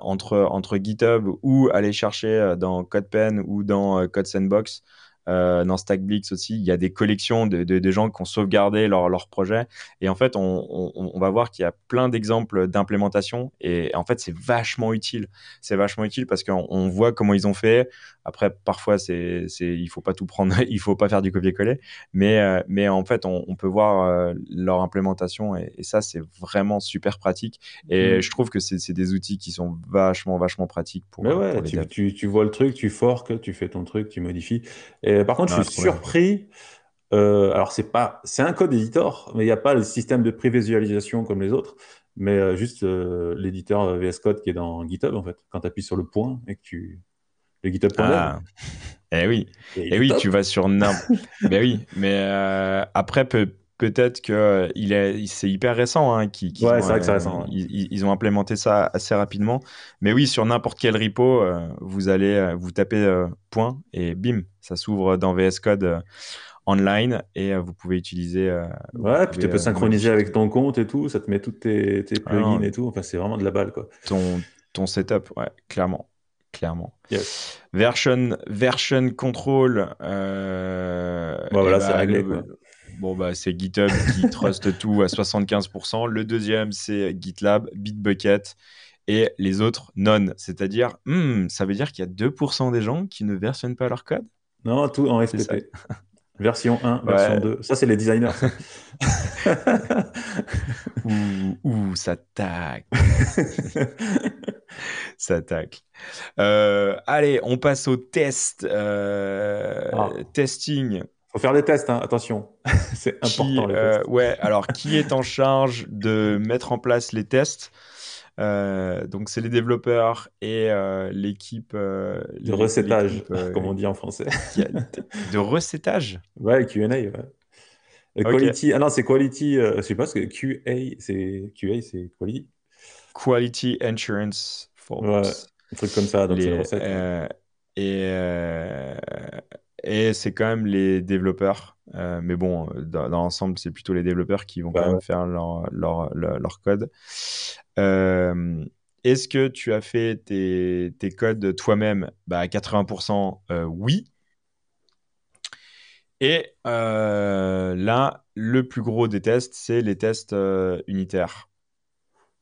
Speaker 2: entre, entre GitHub ou aller chercher dans CodePen ou dans Code Sandbox, euh, dans StackBlix aussi, il y a des collections de, de, gens qui ont sauvegardé leur, leur projet. Et en fait, on, on, va voir qu'il y a plein d'exemples d'implémentation. Et en fait, c'est vachement utile. C'est vachement utile parce qu'on voit comment ils ont fait. Après, parfois, c'est, c'est, il faut pas tout prendre, *laughs* il faut pas faire du copier-coller. Mais, euh, mais en fait, on, peut voir euh, leur implémentation. Et, ça, c'est vraiment super pratique. Et mmh. je trouve que c'est, des outils qui sont vachement, vachement pratiques pour.
Speaker 1: Mais ouais, tu, tu, tu, vois le truc, tu forques, tu fais ton truc, tu modifies. Et par contre, je suis surpris. Euh, alors, c'est pas, c'est un code éditeur, mais il n'y a pas le système de prévisualisation comme les autres, mais euh, juste euh, l'éditeur VS Code qui est dans GitHub, en fait. Quand tu appuies sur le point et que tu. Le GitHub.dev. Ah.
Speaker 2: Eh oui, et, eh oui, tu vas sur n'importe. mais *laughs* oui, mais après, peut, peut-être que il est, c'est hyper récent. Hein, qui,
Speaker 1: ouais, c'est vrai que c'est récent.
Speaker 2: Ils, ont implémenté ça assez rapidement. Mais oui, sur n'importe quel repo, vous allez vous tapez point et bim, ça s'ouvre dans VS Code online et vous pouvez utiliser.
Speaker 1: ouais, puis tu peux synchroniser avec ton compte et tout. Ça te met toutes tes, tes ah plugins et tout. Enfin, c'est vraiment de la balle, quoi.
Speaker 2: Ton, ton setup, ouais, clairement clairement. Version, version control.
Speaker 1: Euh, voilà, c'est bah, réglé.
Speaker 2: Bon, bah, c'est GitHub qui *laughs* trust tout à 75%. Le deuxième, c'est GitLab, Bitbucket. Et les autres, non. C'est-à-dire, hmm, ça veut dire qu'il y a 2% des gens qui ne versionnent pas leur code?
Speaker 1: Non, tout en FTP. Version 1, version 2. Ça, c'est les designers. *laughs*
Speaker 2: ouh, ça tacle. *laughs* ça tacle. Euh, allez, on passe au test. Euh, ah. Testing
Speaker 1: faut faire des tests, hein, attention. *laughs* c'est important. Les
Speaker 2: euh, ouais, *laughs* alors qui est en charge de mettre en place les tests? Euh, donc c'est les développeurs et euh, l'équipe
Speaker 1: de recettage, *laughs* comme on dit en français.
Speaker 2: de recettage?
Speaker 1: Ouais, Q&A. Ouais. Quality. Ah non, c'est quality. je sais pas ce que QA, c'est QA, c'est quality.
Speaker 2: Quality Insurance.
Speaker 1: Ouais, un truc comme ça. Donc c'est
Speaker 2: et et c'est quand même les développeurs. Euh, mais bon, dans, l'ensemble, c'est plutôt les développeurs qui vont quand même faire leur, leur, leur, code. Euh, est-ce que tu as fait tes, tes codes toi-même? Bah, À 80%, euh, oui. Et là, le plus gros des tests, c'est les tests unitaires.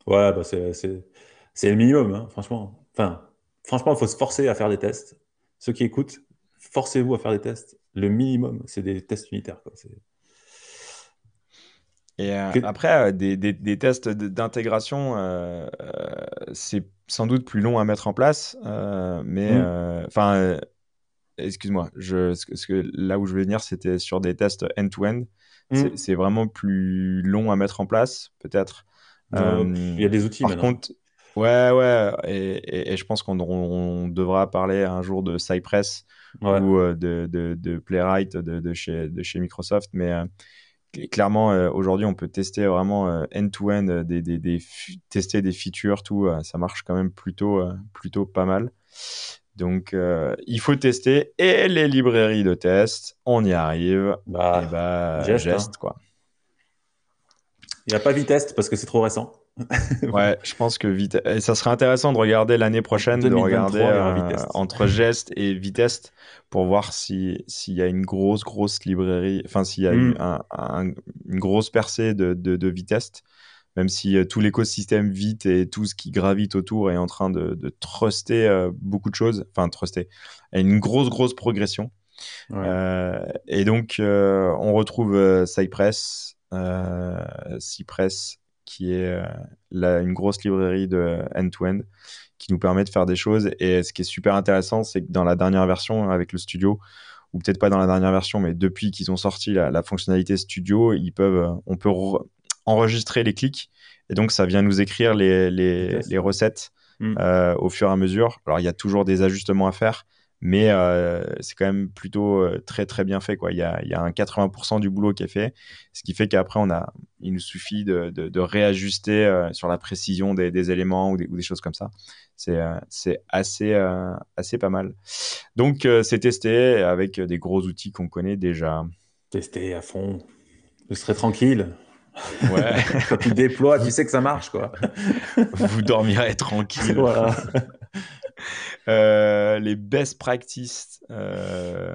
Speaker 1: Ouais, bah c'est le minimum, hein, franchement. Enfin, franchement, il faut se forcer à faire des tests. Ceux qui écoutent, forcez-vous à faire des tests. Le minimum, c'est des tests unitaires.
Speaker 2: Et euh, après, euh, des, tests d'intégration, euh, c'est sans doute plus long à mettre en place, mais mmh. enfin, excuse-moi, je, ce que, là où je veux venir, c'était sur des tests end-to-end. Mmh. C'est vraiment plus long à mettre en place, peut-être.
Speaker 1: Il y a des outils.
Speaker 2: Par contre, ouais, ouais, et, je pense qu'on devra parler un jour de Cypress ou euh, de, de, de, Playwright de, de, chez, de chez Microsoft. Mais, euh, clairement, aujourd'hui, on peut tester vraiment end-to-end, des, des, des tester des features, tout. ça marche quand même plutôt, plutôt pas mal. Donc, il faut tester. Et les librairies de test, on y arrive.
Speaker 1: Bah,
Speaker 2: et bah, geste, hein. quoi.
Speaker 1: Il n'y a pas Vitest parce que c'est trop récent. *laughs*
Speaker 2: ouais, je pense que vite. Et ça serait intéressant de regarder l'année prochaine, de regarder euh, entre Gest et Vitest pour voir s'il y a une grosse, grosse librairie, enfin, s'il y a hmm. une grosse percée de, de, de Vitest, même si euh, tout l'écosystème Vite et tout ce qui gravite autour est en train de, de truster euh, beaucoup de choses, enfin, truster, a une grosse, grosse progression. et donc, on retrouve Cypress, Cypress qui est euh, une grosse librairie de end-to-end qui nous permet de faire des choses. Et ce qui est super intéressant, c'est que dans la dernière version avec le studio, ou peut-être pas dans la dernière version, mais depuis qu'ils ont sorti la, fonctionnalité studio, ils peuvent, on peut enregistrer les clics. Et donc, ça vient nous écrire les, les, recettes mmh. euh, au fur et à mesure. Alors, il y a toujours des ajustements à faire, mais euh, c'est quand même plutôt euh, très très bien fait quoi. Il y a, il y a un 80% du boulot qui est fait, ce qui fait qu'après on a, il nous suffit de, de, de réajuster euh, sur la précision des, des éléments ou des, ou des, choses comme ça. C'est c'est assez assez pas mal. Donc c'est testé avec des gros outils qu'on connaît déjà.
Speaker 1: Testé à fond. Je serai tranquille.
Speaker 2: Ouais. *laughs*
Speaker 1: Quand tu déploies, tu sais que ça marche quoi.
Speaker 2: Vous dormirez tranquille.
Speaker 1: Voilà. *laughs* *laughs*
Speaker 2: Euh, les best practices. Euh,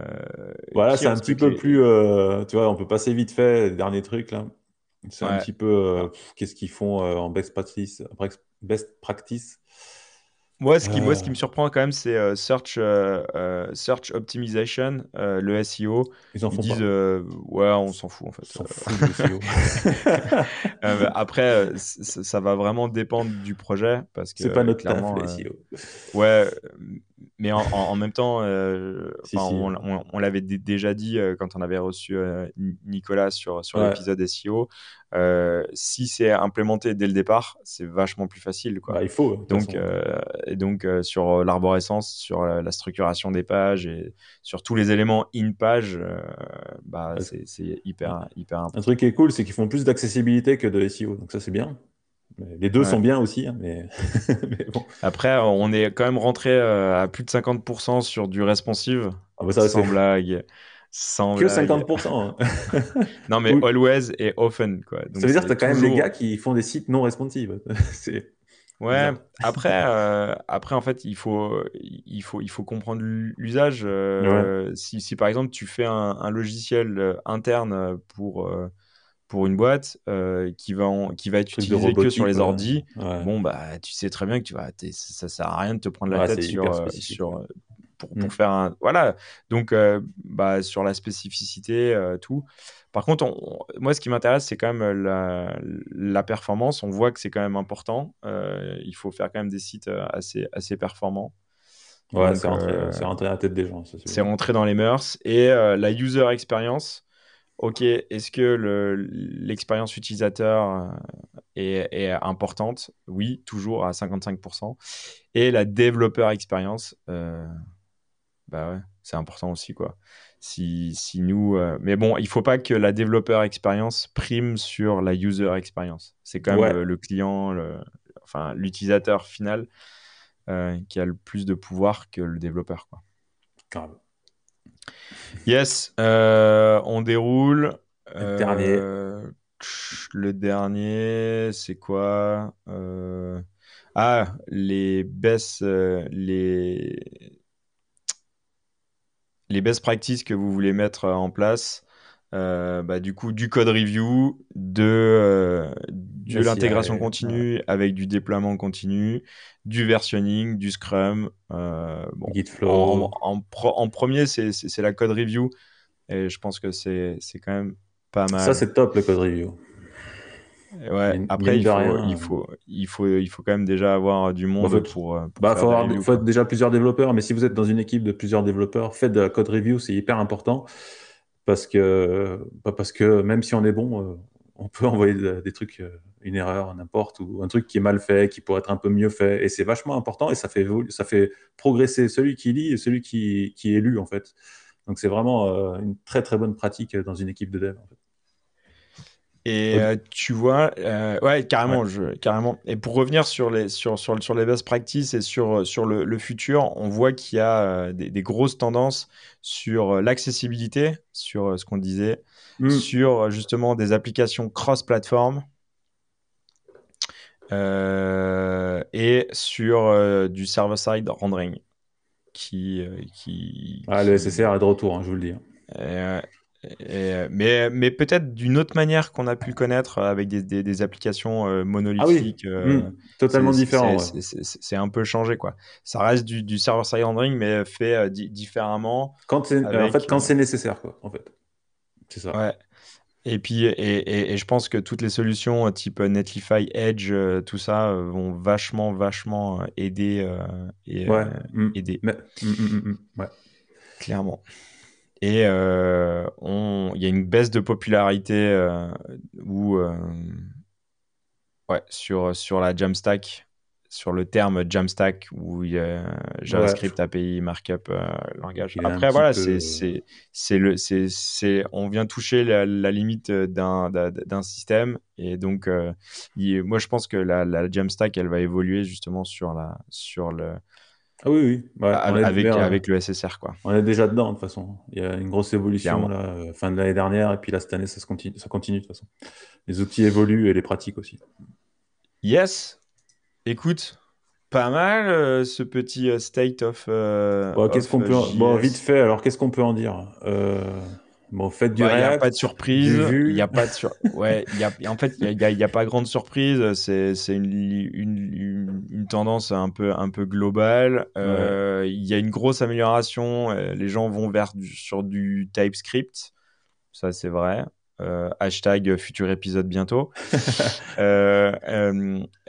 Speaker 1: voilà, c'est un petit peu plus. Euh, tu vois, on peut passer vite fait, dernier truc là. C'est un petit peu. Qu'est-ce qu'ils font en best practice, best practice
Speaker 2: moi, ce qui, moi, ce qui me surprend quand même, c'est euh, search, euh, euh, search Optimization, le SEO.
Speaker 1: Ils en font
Speaker 2: disent, ouais, on s'en fout en fait.
Speaker 1: S'en fout *laughs*
Speaker 2: après, ça va vraiment dépendre du projet. parce que
Speaker 1: C'est pas notre taf, SEO.
Speaker 2: ouais, mais en, même temps, *laughs* on, l'avait déjà dit quand on avait reçu Nicolas sur, sur l'épisode SEO. si c'est implémenté dès le départ, c'est vachement plus facile. Quoi.
Speaker 1: Bah, il faut.
Speaker 2: Donc, et donc euh, sur euh, l'arborescence, sur la, structuration des pages et sur tous les éléments in-page, euh, bah, c'est hyper, hyper important.
Speaker 1: Un truc qui est cool, c'est qu'ils font plus d'accessibilité que de SEO, donc ça c'est bien. Les deux sont bien aussi, hein, *laughs* mais...
Speaker 2: bon. Après, on est quand même rentré à plus de 50% sur du responsive,
Speaker 1: ah bah ça,
Speaker 2: sans blague. Sans
Speaker 1: que 50%. Hein. *laughs*
Speaker 2: non, mais always et often. Quoi.
Speaker 1: ça veut dire que tu as quand même des gars qui font des sites non responsives. *laughs* c'est
Speaker 2: Ouais, après, euh, après, en fait, il faut, il faut, il faut comprendre l'usage. Euh, si, si, par exemple, tu fais un, logiciel euh, interne pour, pour une boîte qui, va qui va être utilisé que sur les ordis, bon, bah, tu sais très bien que tu vas, ça sert à rien de te prendre la tête sur, sur, pour, pour, mm. faire un. Voilà. Donc, bah, sur la spécificité, tout. Par contre, moi, ce qui m'intéresse, c'est quand même euh, la, performance. On voit que c'est quand même important. Euh, il faut faire quand même des sites euh, assez, assez performants.
Speaker 1: Ouais, c'est rentré, dans la tête des gens.
Speaker 2: C'est rentré dans les mœurs. Et la user experience, ok, est-ce que l'expérience utilisateur est, est, importante? Oui, toujours à 55%. Et la développeur experience, bah ouais, c'est important aussi, quoi si, si nous. Euh, mais bon, il faut pas que la développeur expérience prime sur la user expérience. C'est quand même le, client, le, enfin l'utilisateur final euh, qui a le plus de pouvoir que le développeur. Quoi.
Speaker 1: Grave.
Speaker 2: Yes, euh, on déroule.
Speaker 1: Le dernier.
Speaker 2: Le dernier, c'est quoi Ah, les baisses, les les best practices que vous voulez mettre en place. Euh, bah, du coup, du code review, de, euh, de l'intégration continue avec du déploiement continu, du versionning, du Scrum. Euh, bon. En, en, premier, c'est la code review. Et je pense que c'est quand même pas mal.
Speaker 1: Ça, c'est top, le code review.
Speaker 2: Ouais, après, il faut, il, faut, il, faut, il faut quand même déjà avoir du monde pour.
Speaker 1: Euh, bah, faut avoir, faut déjà plusieurs développeurs, mais si vous êtes dans une équipe de plusieurs développeurs, faites de la code review, c'est hyper important. Parce que, parce que même si on est bon, euh, on peut *laughs* envoyer des trucs, euh, une erreur, n'importe, ou un truc qui est mal fait, qui pourrait être un peu mieux fait. Et c'est vachement important et ça fait, ça fait progresser celui qui lit et celui qui, qui est lu, en fait. Donc c'est vraiment une très très bonne pratique dans une équipe de dev.
Speaker 2: Et euh, tu vois, euh, ouais, carrément, Je, carrément. Et pour revenir sur les, sur, sur, sur les best practices et sur, sur le, le futur, on voit qu'il y a euh, des, des, grosses tendances sur l'accessibilité, sur ce qu'on disait, mm. sur justement des applications cross-platform et sur du server-side rendering. Qui, qui,
Speaker 1: ah, le SSR est de retour, hein, je vous le dis.
Speaker 2: Euh, mais mais peut-être d'une autre manière qu'on a pu le connaître avec des, des, des applications euh, monolithiques. Ah
Speaker 1: euh, mmh, totalement différent.
Speaker 2: C'est un peu changé quoi. Ça reste du, du server-side rendering mais fait différemment.
Speaker 1: Quand en fait quand c'est nécessaire quoi. En fait, c'est ça.
Speaker 2: Ouais. Et puis, et, et, et, je pense que toutes les solutions type Netlify, Edge, tout ça vont vachement, vachement aider. et,
Speaker 1: ouais.
Speaker 2: aider.
Speaker 1: Mais, mmh, ouais.
Speaker 2: Clairement. Et euh, il y a une baisse de popularité euh, où, euh, ouais, sur, sur la Jamstack, sur le terme Jamstack, où il y a JavaScript API Markup langage. Après, voilà, c'est, c'est, le, c'est, c'est, on vient toucher la, limite d'un, d'un, système. Et donc, moi, je pense que la, la Jamstack, elle va évoluer justement sur, la, sur le
Speaker 1: ah oui, oui.
Speaker 2: avec, avec le SSR. Quoi.
Speaker 1: On est déjà dedans, de toute façon. Il y a une grosse évolution là, euh, fin de l'année dernière, et puis là, cette année, ça, se continue, ça continue de toute façon. Les outils évoluent et les pratiques aussi.
Speaker 2: Yes. Écoute, pas mal euh, ce petit euh, state of.
Speaker 1: qu'est-ce qu'on peut. Bon, vite fait, alors qu'est-ce qu'on peut en dire Bon, faites du Il
Speaker 2: n'y a pas de surprise. Il n'y a pas de sur... ouais, y a, en fait, il n'y a, a, pas grande surprise. C'est, c'est une, une, une, tendance un peu, un peu globale. Euh, il y a une grosse amélioration. Euh, les gens vont vers du, sur du TypeScript. Ça, c'est vrai. Euh, hashtag futur épisode bientôt. *laughs* euh,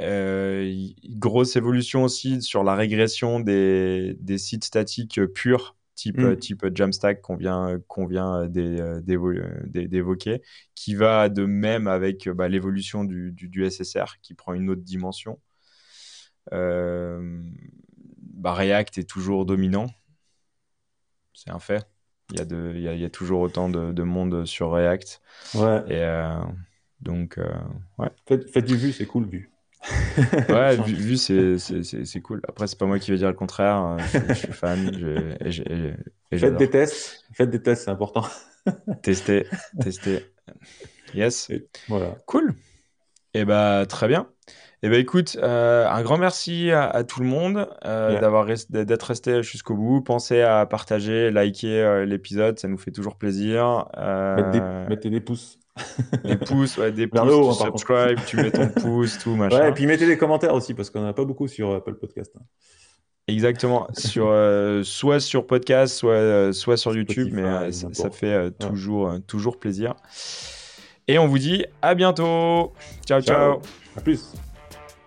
Speaker 2: euh, grosse évolution aussi sur la régression des, des sites statiques purs type, mm. type Jamstack qu'on vient, vient d'évoquer, qui va de même avec bah, l'évolution du, du, SSR qui prend une autre dimension. Euh, bah, React est toujours dominant, c'est un fait. Il y, a de, il, y a, il y a toujours autant de, de, monde sur React.
Speaker 1: Ouais.
Speaker 2: Et euh, donc, euh, ouais.
Speaker 1: Faites, faites, du vu, c'est cool, vu *laughs*
Speaker 2: ouais, vu, vu c'est cool. Après, c'est pas moi qui vais dire le contraire. Je, suis fan. Je,
Speaker 1: et Faites des tests. Faites des tests, c'est important. *laughs*
Speaker 2: tester, tester. Yes.
Speaker 1: voilà.
Speaker 2: Cool. Et eh bah, très bien. Et eh bah, écoute, euh, un grand merci à, tout le monde euh, d'avoir d'être resté jusqu'au bout. Pensez à partager, liker euh, l'épisode, ça nous fait toujours plaisir.
Speaker 1: Mettez mettez des pouces. *laughs*
Speaker 2: Des pouces, ouais, des pouces, haut, tu subscribe, tu mets ton pouce, tout, *laughs* machin.
Speaker 1: Ouais, et puis mettez des commentaires aussi, parce qu'on n'en a pas beaucoup sur Apple Podcast. Hein.
Speaker 2: Exactement, sur, euh, soit sur podcast, soit, euh, soit sur YouTube, mais euh, ça, fait toujours, toujours plaisir. Et on vous dit à bientôt. Ciao, ciao. ciao.
Speaker 1: À plus.